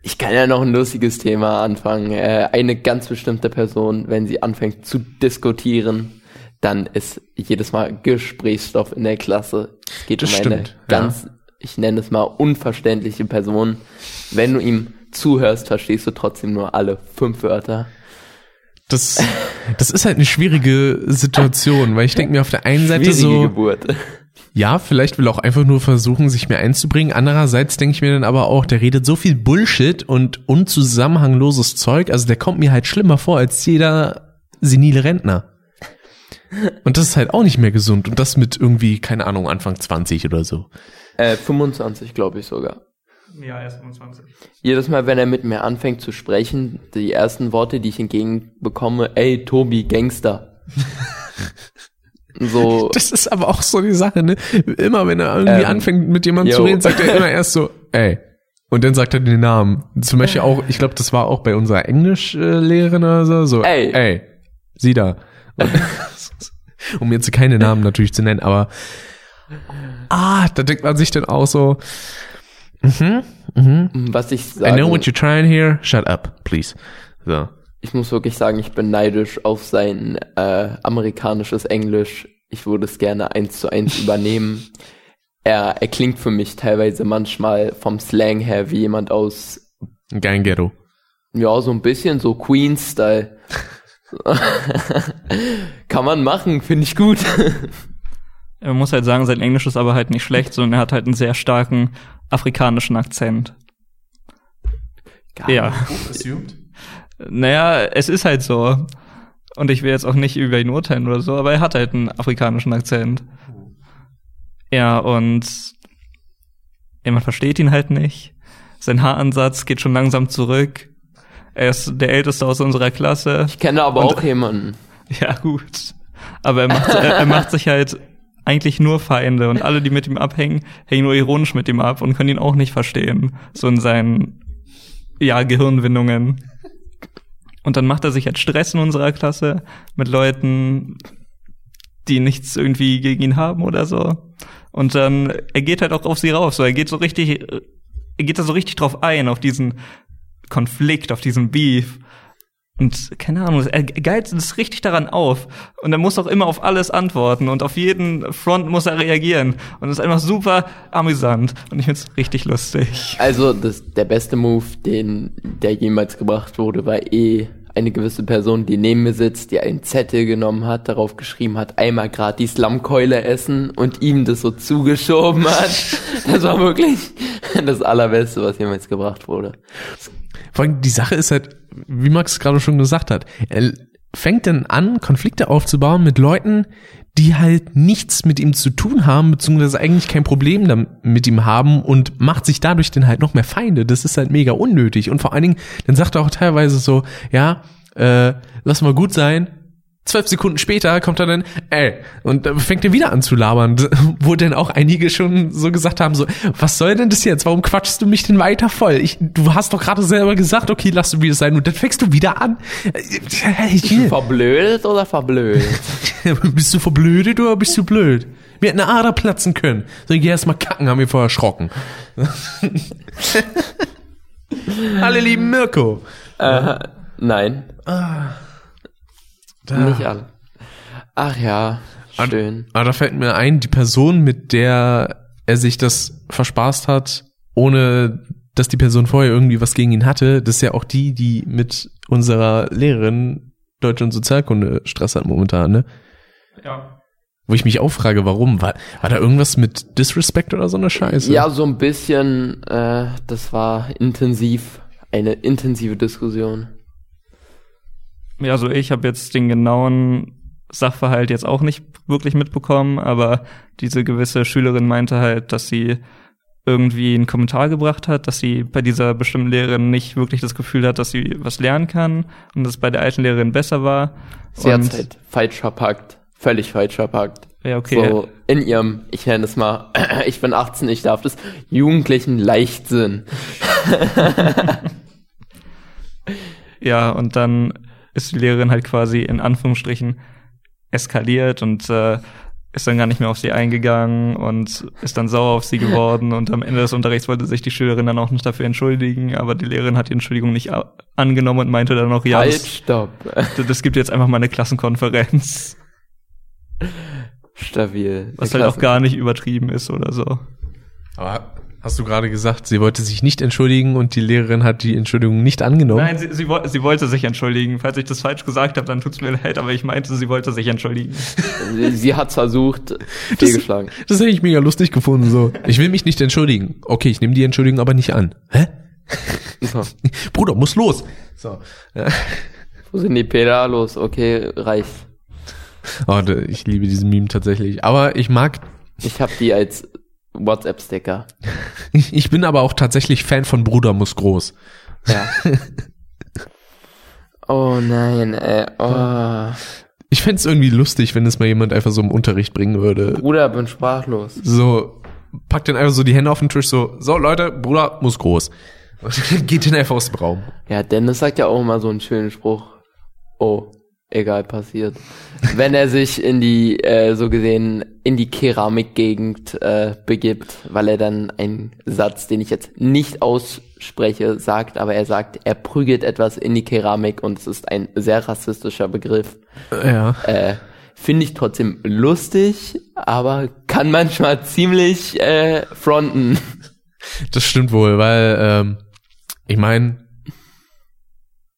Ich kann ja noch ein lustiges Thema anfangen. Äh, eine ganz bestimmte Person, wenn sie anfängt zu diskutieren, dann ist jedes Mal Gesprächsstoff in der Klasse. Es geht Das um eine stimmt, ganz, ich nenne es mal, unverständliche Person. Wenn du ihm zuhörst, verstehst du trotzdem nur alle fünf Wörter. Das, das ist halt eine schwierige Situation, weil ich denke mir auf der einen Seite Schwierige so, Geburt. ja, vielleicht will er auch einfach nur versuchen, sich mir einzubringen. Andererseits denke ich mir dann aber auch, der redet so viel Bullshit und unzusammenhangloses Zeug. Also der kommt mir halt schlimmer vor als jeder senile Rentner. Und das ist halt auch nicht mehr gesund. Und das mit irgendwie, keine Ahnung, Anfang 20 oder so. Äh, 25, glaube ich sogar. Ja, erst 25. Jedes Mal, wenn er mit mir anfängt zu sprechen, die ersten Worte, die ich entgegenbekomme, ey, Tobi, Gangster. so, Das ist aber auch so die Sache, ne? Immer wenn er irgendwie Ähm, anfängt mit jemandem zu reden, sagt er immer erst so, ey. Und dann sagt er den Namen. Zum Beispiel auch, ich glaube, das war auch bei unserer Englischlehrerin oder so, so, Ey. ey, sie da. Und, um jetzt keine Namen natürlich zu nennen, aber, ah, da denkt man sich dann auch so, mhm, mhm, was ich I sage, know what you're trying here, shut up, please. So. ich muss wirklich sagen, ich bin neidisch auf sein äh, amerikanisches Englisch. Ich würde es gerne eins zu eins übernehmen. Er, er klingt für mich teilweise manchmal vom Slang her wie jemand aus, Ghetto. ja, so ein bisschen so Queen-Style. Kann man machen, finde ich gut. Man muss halt sagen, sein Englisch ist aber halt nicht schlecht, sondern er hat halt einen sehr starken afrikanischen Akzent. Ja. Assumed? Naja, es ist halt so. Und ich will jetzt auch nicht über ihn urteilen oder so, aber er hat halt einen afrikanischen Akzent. Ja, und ja, man versteht ihn halt nicht. Sein Haaransatz geht schon langsam zurück. Er ist der Älteste aus unserer Klasse. Ich kenne aber Und- auch jemanden. Ja, gut. Aber er macht, er, er macht sich halt eigentlich nur Feinde und alle, die mit ihm abhängen, hängen nur ironisch mit ihm ab und können ihn auch nicht verstehen. So in seinen, ja, Gehirnwindungen. Und dann macht er sich halt Stress in unserer Klasse mit Leuten, die nichts irgendwie gegen ihn haben oder so. Und dann, er geht halt auch auf sie rauf, so, er geht so richtig, er geht da so richtig drauf ein, auf diesen Konflikt, auf diesen Beef. Und keine Ahnung, er geilt es richtig daran auf. Und er muss auch immer auf alles antworten und auf jeden Front muss er reagieren. Und das ist einfach super amüsant. Und ich find's richtig lustig. Also das, der beste Move, den der jemals gebracht wurde, war eh eine gewisse Person, die neben mir sitzt, die einen Zettel genommen hat, darauf geschrieben hat, einmal grad die Slumkeule essen und ihm das so zugeschoben hat. Das war wirklich das allerbeste, was jemals gebracht wurde. Vor allem die Sache ist halt, wie Max gerade schon gesagt hat, er fängt dann an, Konflikte aufzubauen mit Leuten, die halt nichts mit ihm zu tun haben, beziehungsweise eigentlich kein Problem mit ihm haben und macht sich dadurch dann halt noch mehr Feinde. Das ist halt mega unnötig. Und vor allen Dingen, dann sagt er auch teilweise so, ja, äh, lass mal gut sein. Zwölf Sekunden später kommt er dann, ey, und fängt er wieder an zu labern, wo dann auch einige schon so gesagt haben, so, was soll denn das jetzt? Warum quatschst du mich denn weiter voll? Ich, du hast doch gerade selber gesagt, okay, lass du wieder sein, und dann fängst du wieder an. Hey, hier. Verblödet oder verblödet? bist du verblödet oder bist du blöd? Wir hätten eine Ader platzen können. So, geh erst mal kacken, haben wir vorher erschrocken. Alle lieben Mirko. äh, nein, Da. nicht alle. Ach ja, An- schön. Aber da fällt mir ein, die Person, mit der er sich das verspaßt hat, ohne dass die Person vorher irgendwie was gegen ihn hatte, das ist ja auch die, die mit unserer Lehrerin Deutsch und Sozialkunde Stress hat momentan, ne? Ja. Wo ich mich auch frage, warum? War, war da irgendwas mit Disrespect oder so eine Scheiße? Ja, so ein bisschen, äh, das war intensiv, eine intensive Diskussion. Ja, also ich habe jetzt den genauen Sachverhalt jetzt auch nicht wirklich mitbekommen, aber diese gewisse Schülerin meinte halt, dass sie irgendwie einen Kommentar gebracht hat, dass sie bei dieser bestimmten Lehrerin nicht wirklich das Gefühl hat, dass sie was lernen kann und dass es bei der alten Lehrerin besser war. Sie hat halt falsch verpackt, völlig falsch verpackt. Ja, okay. So in ihrem, ich nenne es mal, ich bin 18, ich darf das, jugendlichen Leichtsinn. Ja, und dann ist die Lehrerin halt quasi in Anführungsstrichen eskaliert und äh, ist dann gar nicht mehr auf sie eingegangen und ist dann sauer auf sie geworden und am Ende des Unterrichts wollte sich die Schülerin dann auch nicht dafür entschuldigen, aber die Lehrerin hat die Entschuldigung nicht angenommen und meinte dann noch, ja, halt, das, stopp. das gibt jetzt einfach mal eine Klassenkonferenz, Stabil. was halt auch gar nicht übertrieben ist oder so. Aber hast du gerade gesagt, sie wollte sich nicht entschuldigen und die Lehrerin hat die Entschuldigung nicht angenommen? Nein, sie, sie, sie wollte sich entschuldigen. Falls ich das falsch gesagt habe, dann tut's mir leid, aber ich meinte, sie wollte sich entschuldigen. Sie, sie hat versucht, fehlgeschlagen. Das hätte ich mega lustig gefunden, so. Ich will mich nicht entschuldigen. Okay, ich nehme die Entschuldigung aber nicht an. Hä? So. Bruder, muss los. So. Ja. Wo sind die Pedalos? Okay, reicht. Oh, ich liebe diesen Meme tatsächlich. Aber ich mag, Ich habe die als WhatsApp-Sticker. ich, bin aber auch tatsächlich Fan von Bruder muss groß. Ja. oh nein, ey. Oh. Ich fänd's irgendwie lustig, wenn es mal jemand einfach so im Unterricht bringen würde. Bruder, bin sprachlos. So, packt dann einfach so die Hände auf den Tisch, so, so Leute, Bruder muss groß. Und geht dann einfach aus dem Raum. Ja, Dennis sagt ja auch immer so einen schönen Spruch. Oh, egal, passiert. Wenn er sich in die, äh, so gesehen, in die Keramikgegend äh, begibt, weil er dann einen Satz, den ich jetzt nicht ausspreche, sagt, aber er sagt, er prügelt etwas in die Keramik und es ist ein sehr rassistischer Begriff. Ja. Äh, Finde ich trotzdem lustig, aber kann manchmal ziemlich äh, fronten. Das stimmt wohl, weil, ähm, ich meine,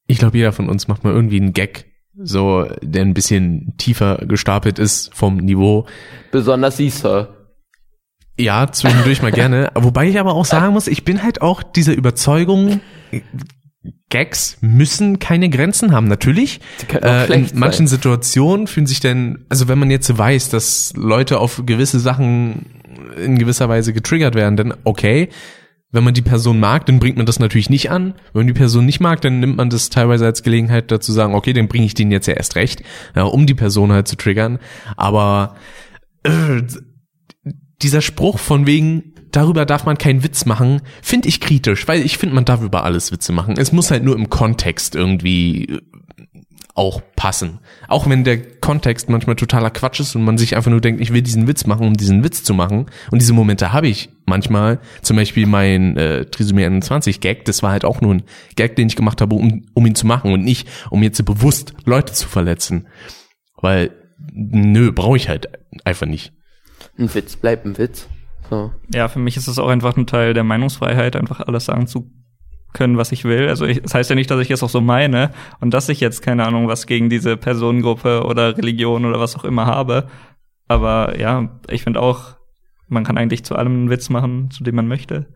ich glaube, jeder von uns macht mal irgendwie einen Gag, so, der ein bisschen tiefer gestapelt ist vom Niveau. Besonders sie, Sir. Ja, zwischendurch mal gerne. Wobei ich aber auch sagen muss, ich bin halt auch dieser Überzeugung, Gags müssen keine Grenzen haben. Natürlich, äh, in manchen sein. Situationen fühlen sich denn, also wenn man jetzt weiß, dass Leute auf gewisse Sachen in gewisser Weise getriggert werden, dann okay. Wenn man die Person mag, dann bringt man das natürlich nicht an. Wenn man die Person nicht mag, dann nimmt man das teilweise als Gelegenheit dazu sagen, okay, dann bringe ich den jetzt ja erst recht, ja, um die Person halt zu triggern. Aber äh, dieser Spruch von wegen, darüber darf man keinen Witz machen, finde ich kritisch, weil ich finde, man darf über alles Witze machen. Es muss halt nur im Kontext irgendwie auch passen. Auch wenn der Kontext manchmal totaler Quatsch ist und man sich einfach nur denkt, ich will diesen Witz machen, um diesen Witz zu machen. Und diese Momente habe ich manchmal. Zum Beispiel mein äh, Trisomie 21 Gag, das war halt auch nur ein Gag, den ich gemacht habe, um, um ihn zu machen und nicht, um jetzt bewusst Leute zu verletzen. Weil, nö, brauche ich halt einfach nicht. Ein Witz bleibt ein Witz. So. Ja, für mich ist es auch einfach ein Teil der Meinungsfreiheit, einfach alles sagen zu können, was ich will. Also ich, das heißt ja nicht, dass ich es auch so meine und dass ich jetzt keine Ahnung was gegen diese Personengruppe oder Religion oder was auch immer habe. Aber ja, ich finde auch, man kann eigentlich zu allem einen Witz machen, zu dem man möchte.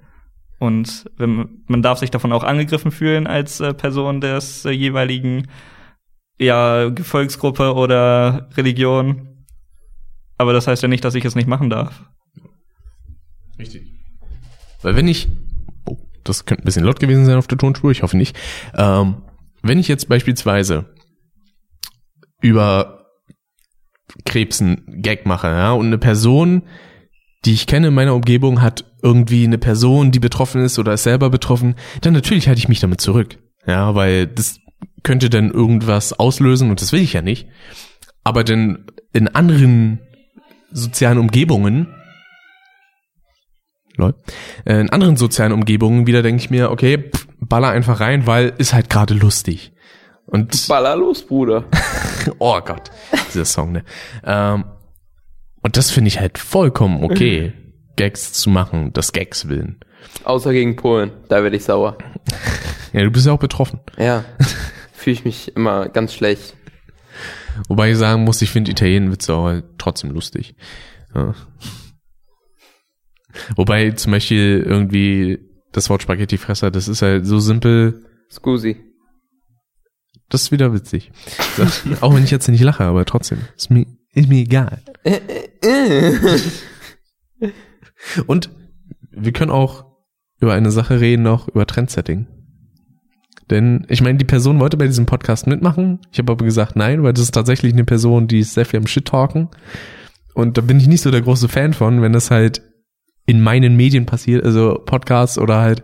Und wenn, man darf sich davon auch angegriffen fühlen als äh, Person des äh, jeweiligen ja, Gefolgsgruppe oder Religion. Aber das heißt ja nicht, dass ich es nicht machen darf. Richtig. Weil wenn ich, das könnte ein bisschen laut gewesen sein auf der Tonspur, ich hoffe nicht. Ähm, wenn ich jetzt beispielsweise über Krebsen Gag mache, ja, und eine Person, die ich kenne in meiner Umgebung, hat irgendwie eine Person, die betroffen ist oder ist selber betroffen, dann natürlich halte ich mich damit zurück. Ja, weil das könnte dann irgendwas auslösen und das will ich ja nicht. Aber denn in anderen sozialen Umgebungen Lol. Äh, In anderen sozialen Umgebungen wieder denke ich mir, okay, pff, baller einfach rein, weil ist halt gerade lustig. Und Baller los, Bruder. oh Gott, dieser Song, ne? Ähm, und das finde ich halt vollkommen okay. Gags zu machen, das Gags willen. Außer gegen Polen, da werde ich sauer. Ja, du bist ja auch betroffen. Ja, fühle ich mich immer ganz schlecht. Wobei ich sagen muss, ich finde Italienwitze auch halt trotzdem lustig. Ja. Wobei zum Beispiel irgendwie das Wort Spaghettifresser, das ist halt so simpel, Scusi. das ist wieder witzig. Das, auch wenn ich jetzt nicht lache, aber trotzdem, ist mir, ist mir egal. Und wir können auch über eine Sache reden noch, über Trendsetting. Denn ich meine, die Person wollte bei diesem Podcast mitmachen. Ich habe aber gesagt nein, weil das ist tatsächlich eine Person, die ist sehr viel am Shit-Talken. Und da bin ich nicht so der große Fan von, wenn das halt in meinen Medien passiert, also Podcasts oder halt.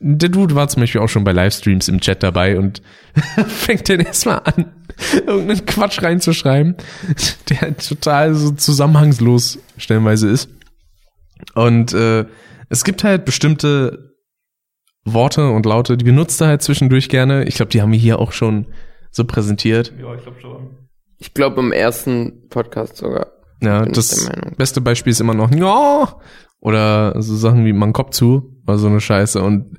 Der Dude war zum Beispiel auch schon bei Livestreams im Chat dabei und fängt dann erstmal an, irgendeinen Quatsch reinzuschreiben, der total so zusammenhangslos stellenweise ist. Und äh, es gibt halt bestimmte Worte und Laute, die benutzt er halt zwischendurch gerne. Ich glaube, die haben wir hier auch schon so präsentiert. Ja, ich glaube schon. Ich glaube im ersten Podcast sogar. Ja, das beste Beispiel ist immer noch ja oder so Sachen wie man Kopf zu oder so eine Scheiße. Und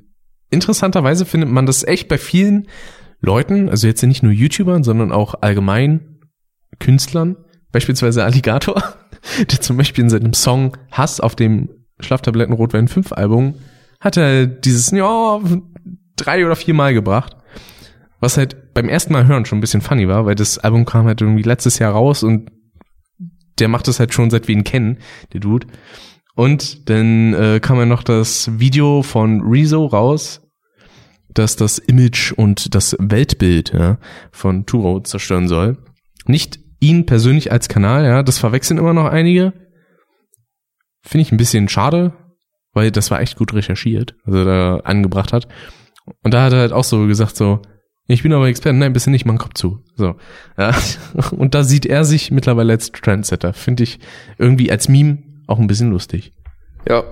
interessanterweise findet man das echt bei vielen Leuten, also jetzt nicht nur YouTubern, sondern auch allgemein Künstlern, beispielsweise Alligator, der zum Beispiel in seinem Song Hass auf dem Schlaftabletten Rotwein 5 Album hat er dieses ja drei oder vier Mal gebracht. Was halt beim ersten Mal hören schon ein bisschen funny war, weil das Album kam halt irgendwie letztes Jahr raus und der macht das halt schon seit wir ihn kennen, der Dude. Und dann äh, kam ja noch das Video von Rezo raus, das das Image und das Weltbild ja, von Turo zerstören soll. Nicht ihn persönlich als Kanal, ja, das verwechseln immer noch einige. Finde ich ein bisschen schade, weil das war echt gut recherchiert, was er da angebracht hat. Und da hat er halt auch so gesagt, so, ich bin aber Experte, nein, du nicht, den Kopf zu. So. Ja. Und da sieht er sich mittlerweile als Trendsetter. Finde ich irgendwie als Meme auch ein bisschen lustig. Ja.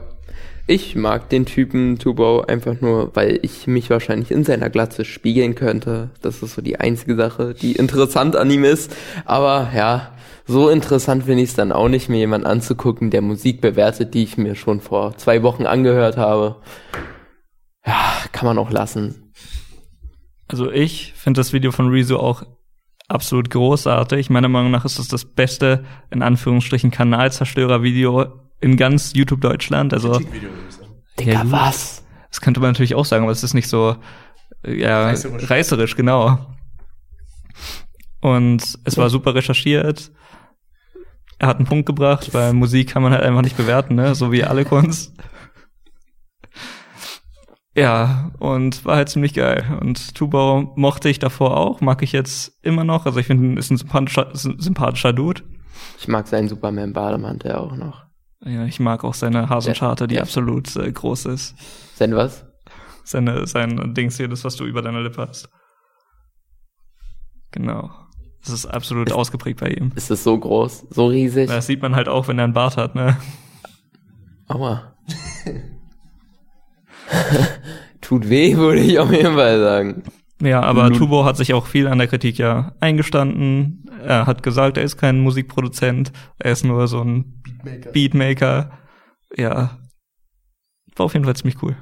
Ich mag den Typen Tubau einfach nur, weil ich mich wahrscheinlich in seiner Glatze spiegeln könnte. Das ist so die einzige Sache, die interessant an ihm ist. Aber ja, so interessant finde ich es dann auch nicht, mir jemanden anzugucken, der Musik bewertet, die ich mir schon vor zwei Wochen angehört habe. Ja, kann man auch lassen. Also ich finde das Video von Rezo auch absolut großartig. Meiner Meinung nach ist das das beste, in Anführungsstrichen, Kanalzerstörer-Video in ganz YouTube Deutschland. Also, Digga, was? das könnte man natürlich auch sagen, aber es ist nicht so, ja, Reißerisch. reißerisch, genau. Und es war super recherchiert. Er hat einen Punkt gebracht, weil Musik kann man halt einfach nicht bewerten, ne? So wie alle Kunst. Ja, und war halt ziemlich geil. Und Tubau mochte ich davor auch, mag ich jetzt immer noch. Also ich finde, ist ein sympathischer, ist sympathischer Dude. Ich mag seinen Superman-Bademantel auch noch. Ja, ich mag auch seine Hasenscharte, die Ja. absolut äh, groß ist. Sein was? Seine, sein Dings hier, das, was du über deiner Lippe hast. Genau. Das ist absolut ausgeprägt bei ihm. Ist es so groß? So riesig? Das sieht man halt auch, wenn er einen Bart hat, ne? Aua. Tut weh, würde ich auf jeden Fall sagen. Ja, aber Nun- Tubo hat sich auch viel an der Kritik ja eingestanden. Er hat gesagt, er ist kein Musikproduzent, er ist nur so ein Beatmaker. Ja. War auf jeden Fall ziemlich cool.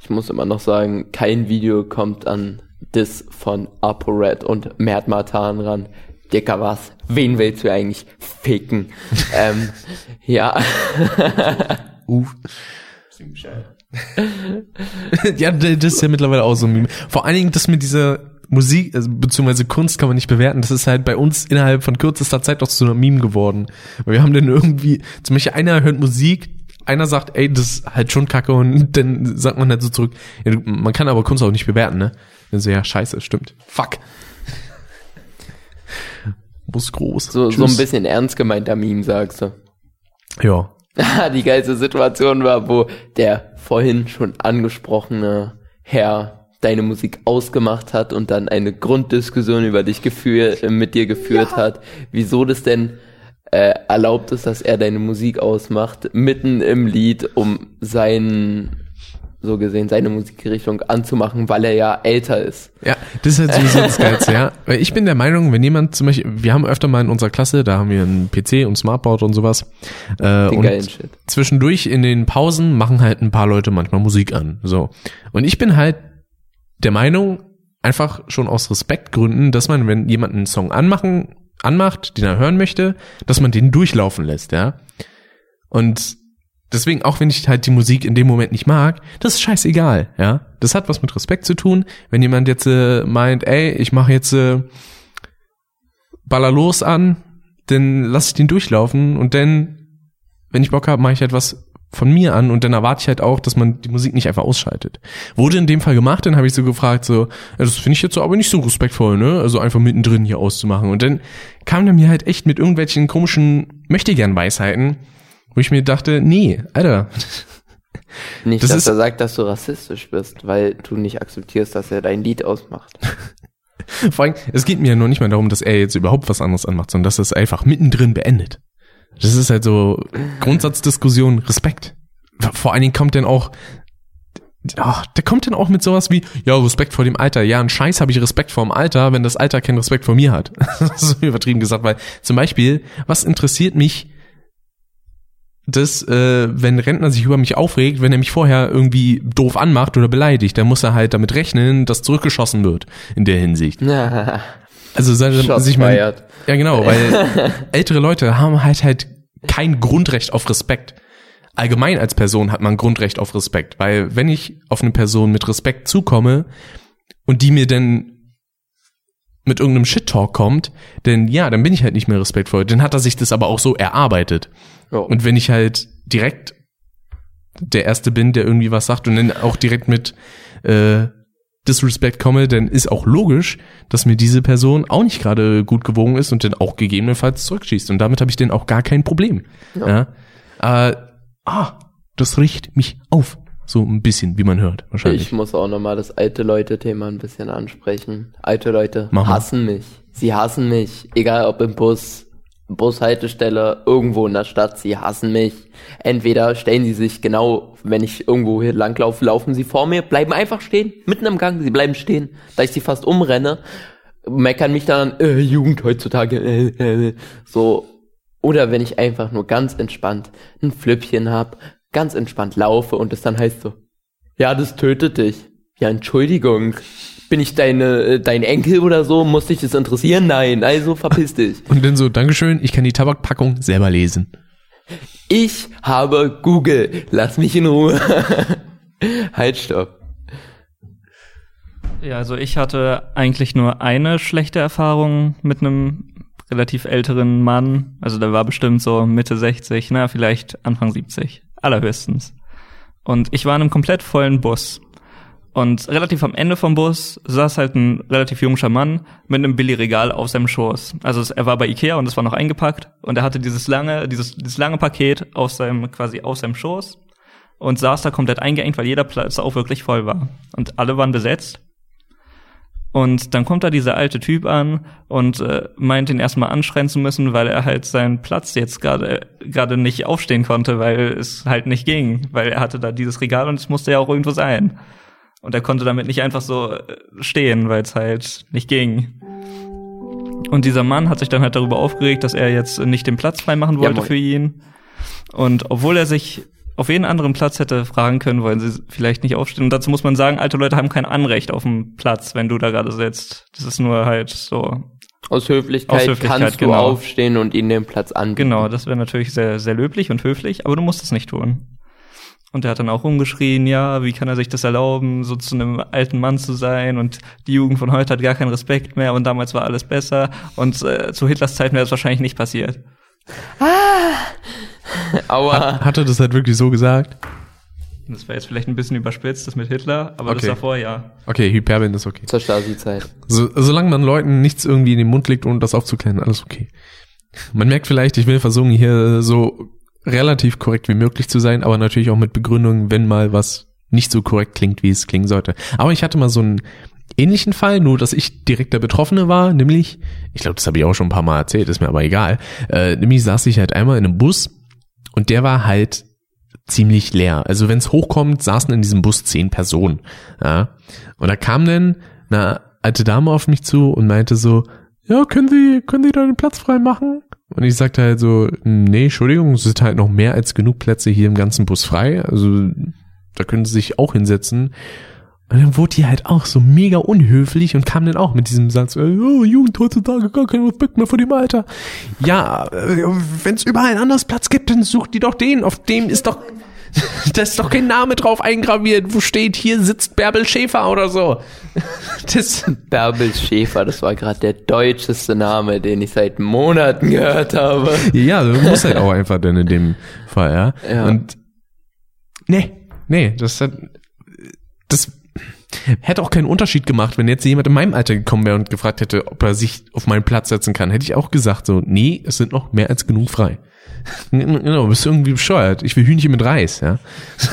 Ich muss immer noch sagen, kein Video kommt an das von ApoRed und Mert Matan ran. Dicker was? Wen willst du eigentlich ficken? ähm, ja. Uff. ja, das ist ja mittlerweile auch so ein Meme. Vor allen Dingen das mit dieser Musik, also, beziehungsweise Kunst kann man nicht bewerten. Das ist halt bei uns innerhalb von kürzester Zeit doch zu einer Meme geworden. Weil wir haben dann irgendwie, zum Beispiel einer hört Musik, einer sagt, ey, das ist halt schon kacke und dann sagt man halt so zurück, ja, man kann aber Kunst auch nicht bewerten, ne? Dann so, ja, scheiße, stimmt. Fuck. Muss groß. So, so ein bisschen ernst gemeinter Meme, sagst du. Ja. Die geilste Situation war, wo der vorhin schon angesprochene Herr deine Musik ausgemacht hat und dann eine Grunddiskussion über dich geführ, äh, mit dir geführt hat, wieso das denn äh, erlaubt ist, dass er deine Musik ausmacht, mitten im Lied, um seinen so gesehen, seine Musikrichtung anzumachen, weil er ja älter ist. Ja, das ist halt sowieso das Geilste, ja. Weil ich bin der Meinung, wenn jemand zum Beispiel, wir haben öfter mal in unserer Klasse, da haben wir einen PC und Smartboard und sowas. Äh, Den und geilen Shit. zwischendurch in den Pausen machen halt ein paar Leute manchmal Musik an. So. Und ich bin halt der Meinung, einfach schon aus Respektgründen, dass man, wenn jemand einen Song anmachen, anmacht, den er hören möchte, dass man den durchlaufen lässt, ja. Und deswegen, auch wenn ich halt die Musik in dem Moment nicht mag, das ist scheißegal, ja. Das hat was mit Respekt zu tun. Wenn jemand jetzt äh, meint, ey, ich mache jetzt äh, Baller los an, dann lass ich den durchlaufen und dann, wenn ich Bock habe, mache ich halt was von mir an und dann erwarte ich halt auch, dass man die Musik nicht einfach ausschaltet. Wurde in dem Fall gemacht, dann habe ich so gefragt, so, das finde ich jetzt aber nicht so respektvoll, ne? Also einfach mittendrin hier auszumachen. Und dann kam der mir halt echt mit irgendwelchen komischen Möchtegern-Weisheiten, wo ich mir dachte, nee, Alter, Nicht, Das dass ist- er sagt, dass du rassistisch bist, weil du nicht akzeptierst, dass er dein Lied ausmacht. vor allem, es geht mir ja noch nicht mal darum, dass er jetzt überhaupt was anderes anmacht, sondern dass er es einfach mittendrin beendet. Das ist halt so Grundsatzdiskussion, Respekt. Vor allen Dingen kommt dann auch, ach, der kommt dann auch mit sowas wie, ja, Respekt vor dem Alter. Ja, ein Scheiß habe ich Respekt vor dem Alter, wenn das Alter keinen Respekt vor mir hat. das ist übertrieben gesagt, weil zum Beispiel, was interessiert mich, dass, äh, wenn ein Rentner sich über mich aufregt, wenn er mich vorher irgendwie doof anmacht oder beleidigt, dann muss er halt damit rechnen, dass zurückgeschossen wird in der Hinsicht. Also seine, sich fired. ja genau, weil ältere Leute haben halt halt kein Grundrecht auf Respekt. Allgemein als Person hat man Grundrecht auf Respekt, weil wenn ich auf eine Person mit Respekt zukomme und die mir dann mit irgendeinem Shit-Talk kommt, dann ja, dann bin ich halt nicht mehr respektvoll. Dann hat er sich das aber auch so erarbeitet. Jo. Und wenn ich halt direkt der Erste bin, der irgendwie was sagt und dann auch direkt mit äh, Disrespect komme, dann ist auch logisch, dass mir diese Person auch nicht gerade gut gewogen ist und dann auch gegebenenfalls zurückschießt. Und damit habe ich dann auch gar kein Problem. Ja. Äh, ah, das riecht mich auf. So ein bisschen, wie man hört, wahrscheinlich. Ich muss auch nochmal das alte Leute-Thema ein bisschen ansprechen. Alte Leute Mach mal. hassen mich. Sie hassen mich. Egal ob im Bus, Bushaltestelle, irgendwo in der Stadt, sie hassen mich. Entweder stellen sie sich genau, wenn ich irgendwo hier langlaufe, laufen sie vor mir, bleiben einfach stehen, mitten im Gang, sie bleiben stehen, da ich sie fast umrenne, meckern mich dann, äh, Jugend heutzutage, äh, äh, so. Oder wenn ich einfach nur ganz entspannt ein Flüppchen hab, ganz entspannt laufe und es dann heißt so, ja, das tötet dich. Ja, Entschuldigung. Bin ich deine, äh, dein Enkel oder so? Muss dich das interessieren? Nein, also verpiss dich. Und dann so, Dankeschön, ich kann die Tabakpackung selber lesen. Ich habe Google. Lass mich in Ruhe. halt, stopp. Ja, also ich hatte eigentlich nur eine schlechte Erfahrung mit einem relativ älteren Mann. Also der war bestimmt so Mitte 60, na, vielleicht Anfang 70. Allerhöchstens. Und ich war in einem komplett vollen Bus. Und relativ am Ende vom Bus saß halt ein relativ junger Mann mit einem Billigregal auf seinem Schoß. Also er war bei Ikea und es war noch eingepackt und er hatte dieses lange, dieses, dieses lange Paket auf seinem, quasi auf seinem Schoß und saß da komplett eingeengt, weil jeder Platz auch wirklich voll war. Und alle waren besetzt. Und dann kommt da dieser alte Typ an und äh, meint ihn erstmal anschreien zu müssen, weil er halt seinen Platz jetzt gerade gerade nicht aufstehen konnte, weil es halt nicht ging, weil er hatte da dieses Regal und es musste ja auch irgendwo sein. Und er konnte damit nicht einfach so äh, stehen, weil es halt nicht ging. Und dieser Mann hat sich dann halt darüber aufgeregt, dass er jetzt nicht den Platz freimachen Ja, wollte moin. für ihn. Und obwohl er sich auf jeden anderen Platz hätte fragen können, wollen sie vielleicht nicht aufstehen. Und dazu muss man sagen, alte Leute haben kein Anrecht auf den Platz, wenn du da gerade sitzt. Das ist nur halt so. Aus Höflichkeit, Aus Höflichkeit, kannst du genau. aufstehen und ihnen den Platz anbieten. Genau, das wäre natürlich sehr, sehr löblich und höflich, aber du musst es nicht tun. Und er hat dann auch rumgeschrien, ja, wie kann er sich das erlauben, so zu einem alten Mann zu sein und die Jugend von heute hat gar keinen Respekt mehr und damals war alles besser und äh, zu Hitlers Zeiten wäre das wahrscheinlich nicht passiert. Aua. Hat er das halt wirklich so gesagt? Das war jetzt vielleicht ein bisschen überspitzt, das mit Hitler, aber das Okay. davor ja. Okay, Hyperbeln ist okay. Zur Stasi-Zeit. So, solange man Leuten nichts irgendwie in den Mund legt, ohne das aufzuklären, alles okay. Man merkt vielleicht, ich will versuchen, hier so relativ korrekt wie möglich zu sein, aber natürlich auch mit Begründungen, wenn mal was nicht so korrekt klingt, wie es klingen sollte. Aber ich hatte mal so einen ähnlichen Fall, nur dass ich direkt der Betroffene war, nämlich, ich glaube, das habe ich auch schon ein paar Mal erzählt, ist mir aber egal, äh, nämlich saß ich halt einmal in einem Bus und der war halt ziemlich leer. Also wenn es hochkommt, saßen in diesem Bus zehn Personen. Ja. Und da kam dann eine alte Dame auf mich zu und meinte so, ja, können Sie, können Sie da einen Platz frei machen? Und ich sagte halt so, nee, Entschuldigung, es sind halt noch mehr als genug Plätze hier im ganzen Bus frei. Also da können Sie sich auch hinsetzen. Und dann wurde die halt auch so mega unhöflich und kam dann auch mit diesem Satz, äh, oh, Jugend heutzutage gar keinen Respekt mehr vor dem Alter. Ja, wenn es überall anders Platz gibt, dann sucht die doch den, auf dem ist doch, da ist doch kein Name drauf eingraviert, wo steht, hier sitzt Bärbel Schäfer oder so. Das, Bärbel Schäfer, das war gerade der deutscheste Name, den ich seit Monaten gehört habe. ja, du musst halt auch einfach dann in dem Fall, ja. Ja. Und, nee, nee, das hat, das hätte auch keinen Unterschied gemacht, wenn jetzt jemand in meinem Alter gekommen wäre und gefragt hätte, ob er sich auf meinen Platz setzen kann. Hätte ich auch gesagt so, nee, es sind noch mehr als genug frei. Genau, bist irgendwie bescheuert. Ich will Hühnchen mit Reis, ja.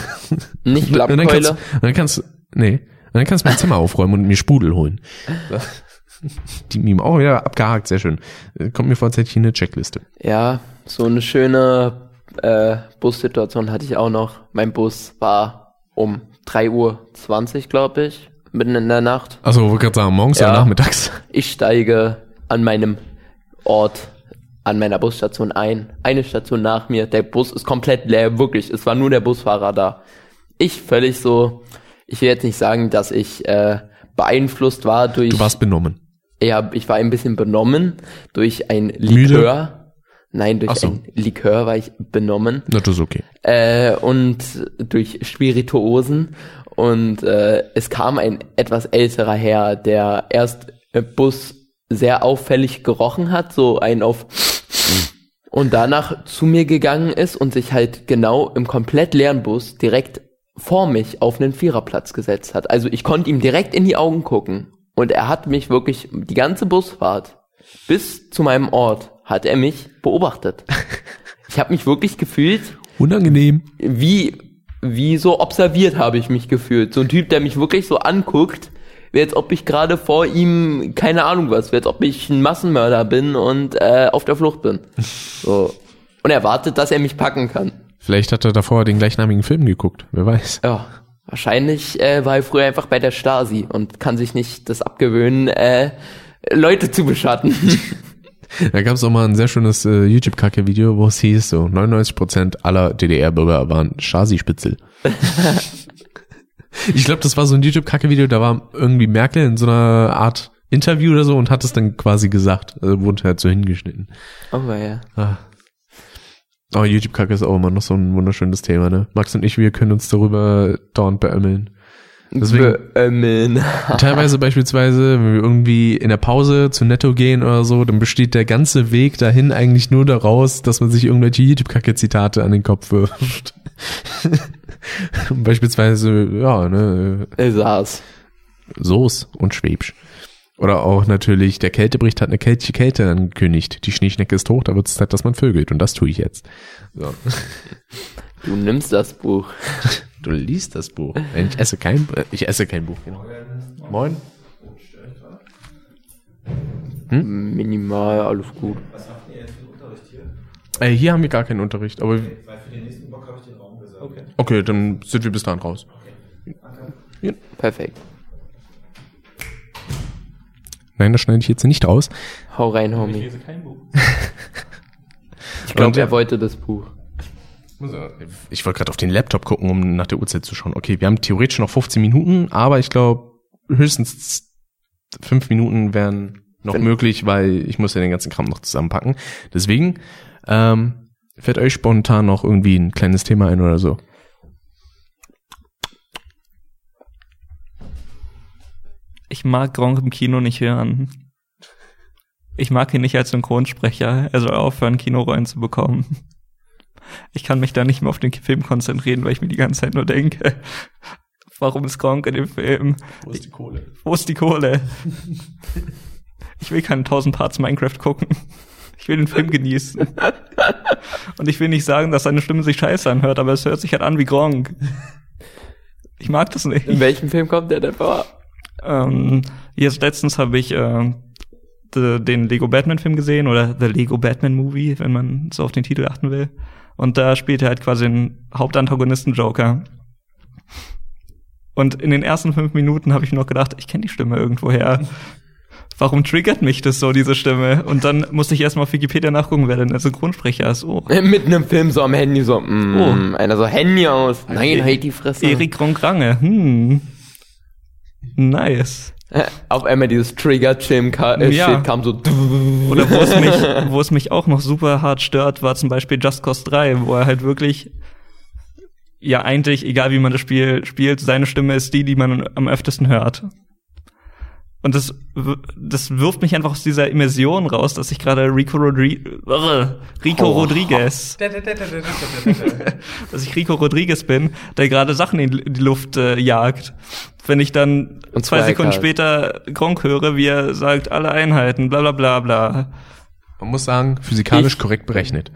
Nicht Und dann kannst, Lappkeule. und dann kannst, nee, und dann kannst du mein Zimmer aufräumen und mir Sprudel holen. Die Meme auch wieder abgehakt, sehr schön. Kommt mir vor, als hätte ich eine Checkliste. Ja, so eine schöne äh, Bussituation hatte ich auch noch. Mein Bus war um 3.20 Uhr, glaube ich, mitten in der Nacht. Also, wollte gerade sagen, morgens Ja. oder nachmittags? Ich steige an meinem Ort, an meiner Busstation ein. Eine Station nach mir. Der Bus ist komplett leer, wirklich. Es war nur der Busfahrer da. Ich völlig so, ich will jetzt nicht sagen, dass ich äh, beeinflusst war durch, Du warst benommen. ja, ich war ein bisschen benommen durch ein Müde? Nein, durch so. ein Likör war ich benommen Na, das ist okay. äh, und durch Spirituosen. Und äh, es kam ein etwas älterer Herr, der erst im Bus sehr auffällig gerochen hat, so ein auf und danach zu mir gegangen ist und sich halt genau im komplett leeren Bus direkt vor mich auf einen Viererplatz gesetzt hat. Also ich konnte ihm direkt in die Augen gucken und er hat mich wirklich die ganze Busfahrt bis zu meinem Ort hat er mich beobachtet. Ich habe mich wirklich gefühlt, Unangenehm. wie, wie so observiert habe ich mich gefühlt. So ein Typ, der mich wirklich so anguckt, wie als ob ich gerade vor ihm, keine Ahnung was, wie als ob ich ein Massenmörder bin und äh, auf der Flucht bin. So. Und er wartet, dass er mich packen kann. Vielleicht hat er davor den gleichnamigen Film geguckt. Wer weiß. Ja, wahrscheinlich äh, war er früher einfach bei der Stasi und kann sich nicht das abgewöhnen, äh, Leute zu beschatten. Da gab es auch mal ein sehr schönes äh, YouTube-Kacke-Video, wo es hieß, so 99% aller DDR-Bürger waren Stasi-Spitzel. ich glaube, das war so ein YouTube-Kacke-Video, da war irgendwie Merkel in so einer Art Interview oder so und hat es dann quasi gesagt. Also wurde halt so hingeschnitten. oh ja. Ah. Aber YouTube-Kacke ist auch immer noch so ein wunderschönes Thema, ne? Max und ich, wir können uns darüber dauernd beömmeln. Deswegen- Beömmeln. Teilweise beispielsweise, wenn wir irgendwie in der Pause zu Netto gehen oder so, dann besteht der ganze Weg dahin eigentlich nur daraus, dass man sich irgendwelche YouTube-Kacke-Zitate an den Kopf wirft. beispielsweise, ja, ne, Er saß. Soße und Schwäbsch. Oder auch natürlich, der Kältebericht hat eine keltische Kälte angekündigt. Die Schneeschnecke ist hoch, da wird es Zeit, dass man vögelt. Und das tue ich jetzt. So. Du nimmst das Buch. Du liest das Buch. Ich esse kein, äh, ich esse kein Buch. Genau. Moin. Minimal, alles gut. Äh, hier haben wir gar keinen Unterricht, aber. Okay, dann sind wir bis dahin raus. Perfekt. Nein, das schneide ich jetzt nicht raus. Hau rein, Homie. lese kein Buch. Ich glaube, er wollte das Buch. Ich wollte gerade auf den Laptop gucken, um nach der Uhrzeit zu schauen. Okay, wir haben theoretisch noch 15 Minuten, aber ich glaube, höchstens fünf Minuten wären noch Wenn- möglich, weil ich muss ja den ganzen Kram noch zusammenpacken. Deswegen, ähm, fällt euch spontan noch irgendwie ein kleines Thema ein oder so? Ich mag Gronk im Kino nicht hören. Ich mag ihn nicht als Synchronsprecher. Er soll aufhören, Kinorollen zu bekommen. Ich kann mich da nicht mehr auf den Film konzentrieren, weil ich mir die ganze Zeit nur denke, warum ist Gronk in dem Film? Wo ist die Kohle? Wo ist die Kohle? Ich will keine 1000 Parts Minecraft gucken. Ich will den Film genießen. Und ich will nicht sagen, dass seine Stimme sich scheiße anhört, aber es hört sich halt an wie Gronk. Ich mag das nicht. In welchem Film kommt der denn vor? Ähm, jetzt letztens habe ich äh, de, den Lego Batman Film gesehen oder The Lego Batman Movie, wenn man so auf den Titel achten will. Und da spielt er halt quasi den Hauptantagonisten Joker. Und in den ersten fünf Minuten habe ich noch gedacht, ich kenne die Stimme irgendwoher. Warum triggert mich das so, diese Stimme? Und dann musste ich erstmal auf Wikipedia nachgucken, wer denn der Synchronsprecher ist. Oh, Mitten im Film so am Handy so, mm, Oh. einer so Handy aus. Nein, halt die Fresse. Erik Ronkrange. Hm. Nice. Auf einmal dieses Trigger-Shit äh, Ja. Kam so. Oder wo es mich, wo es mich auch noch super hart stört, war zum Beispiel Just Cause 3, wo er halt wirklich, ja eigentlich, egal wie man das Spiel spielt, seine Stimme ist die, die man am öftesten hört. Und das, das wirft mich einfach aus dieser Immersion raus, dass ich gerade Rico, Rodri Rico Oh. Rodriguez, dass ich Rico Rodriguez bin, der gerade Sachen in die Luft äh, jagt. Wenn ich dann Und zwei Sekunden halt. später Gronk höre, wie er sagt, alle Einheiten, bla bla bla bla. Man muss sagen, physikalisch Ich- korrekt berechnet.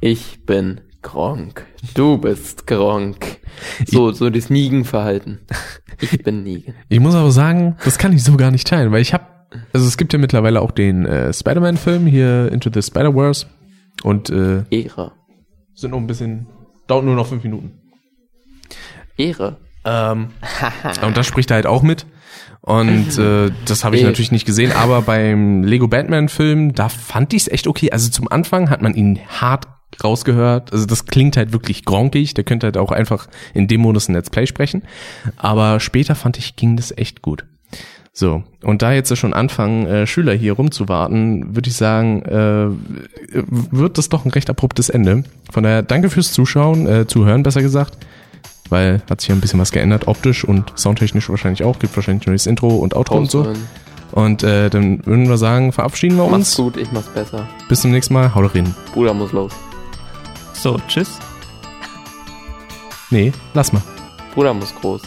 Ich bin Gronk. Du bist Gronk. So, so das Nigen-Verhalten. Ich bin Nigen. Ich muss aber sagen, das kann ich so gar nicht teilen, weil ich habe, also es gibt ja mittlerweile auch den äh, Spider-Man-Film hier Into the Spider-Verse und äh, Ehre. sind noch ein bisschen, dauert nur noch fünf Minuten. Ehre. Ähm, und da spricht er halt auch mit. Und äh, das habe ich natürlich nicht gesehen, aber beim Lego Batman Film, da fand ich es echt okay. Also zum Anfang hat man ihn hart rausgehört. Also das klingt halt wirklich gronkig. Der könnte halt auch einfach in dem Modus ein Let's Play sprechen. Aber später fand ich, ging das echt gut. So, und da jetzt schon anfangen, äh, Schüler hier rumzuwarten, würde ich sagen, äh, wird das doch ein recht abruptes Ende. Von daher danke fürs Zuschauen, äh, Zuhören besser gesagt weil hat sich ja ein bisschen was geändert, optisch und soundtechnisch wahrscheinlich auch. Gibt wahrscheinlich neues Intro und Outro und so. Und äh, dann würden wir sagen, verabschieden wir Mach's uns. gut, ich mach's besser. Bis zum nächsten Mal. Haut rein. Bruder muss los. So, tschüss. Nee, lass mal. Bruder muss groß.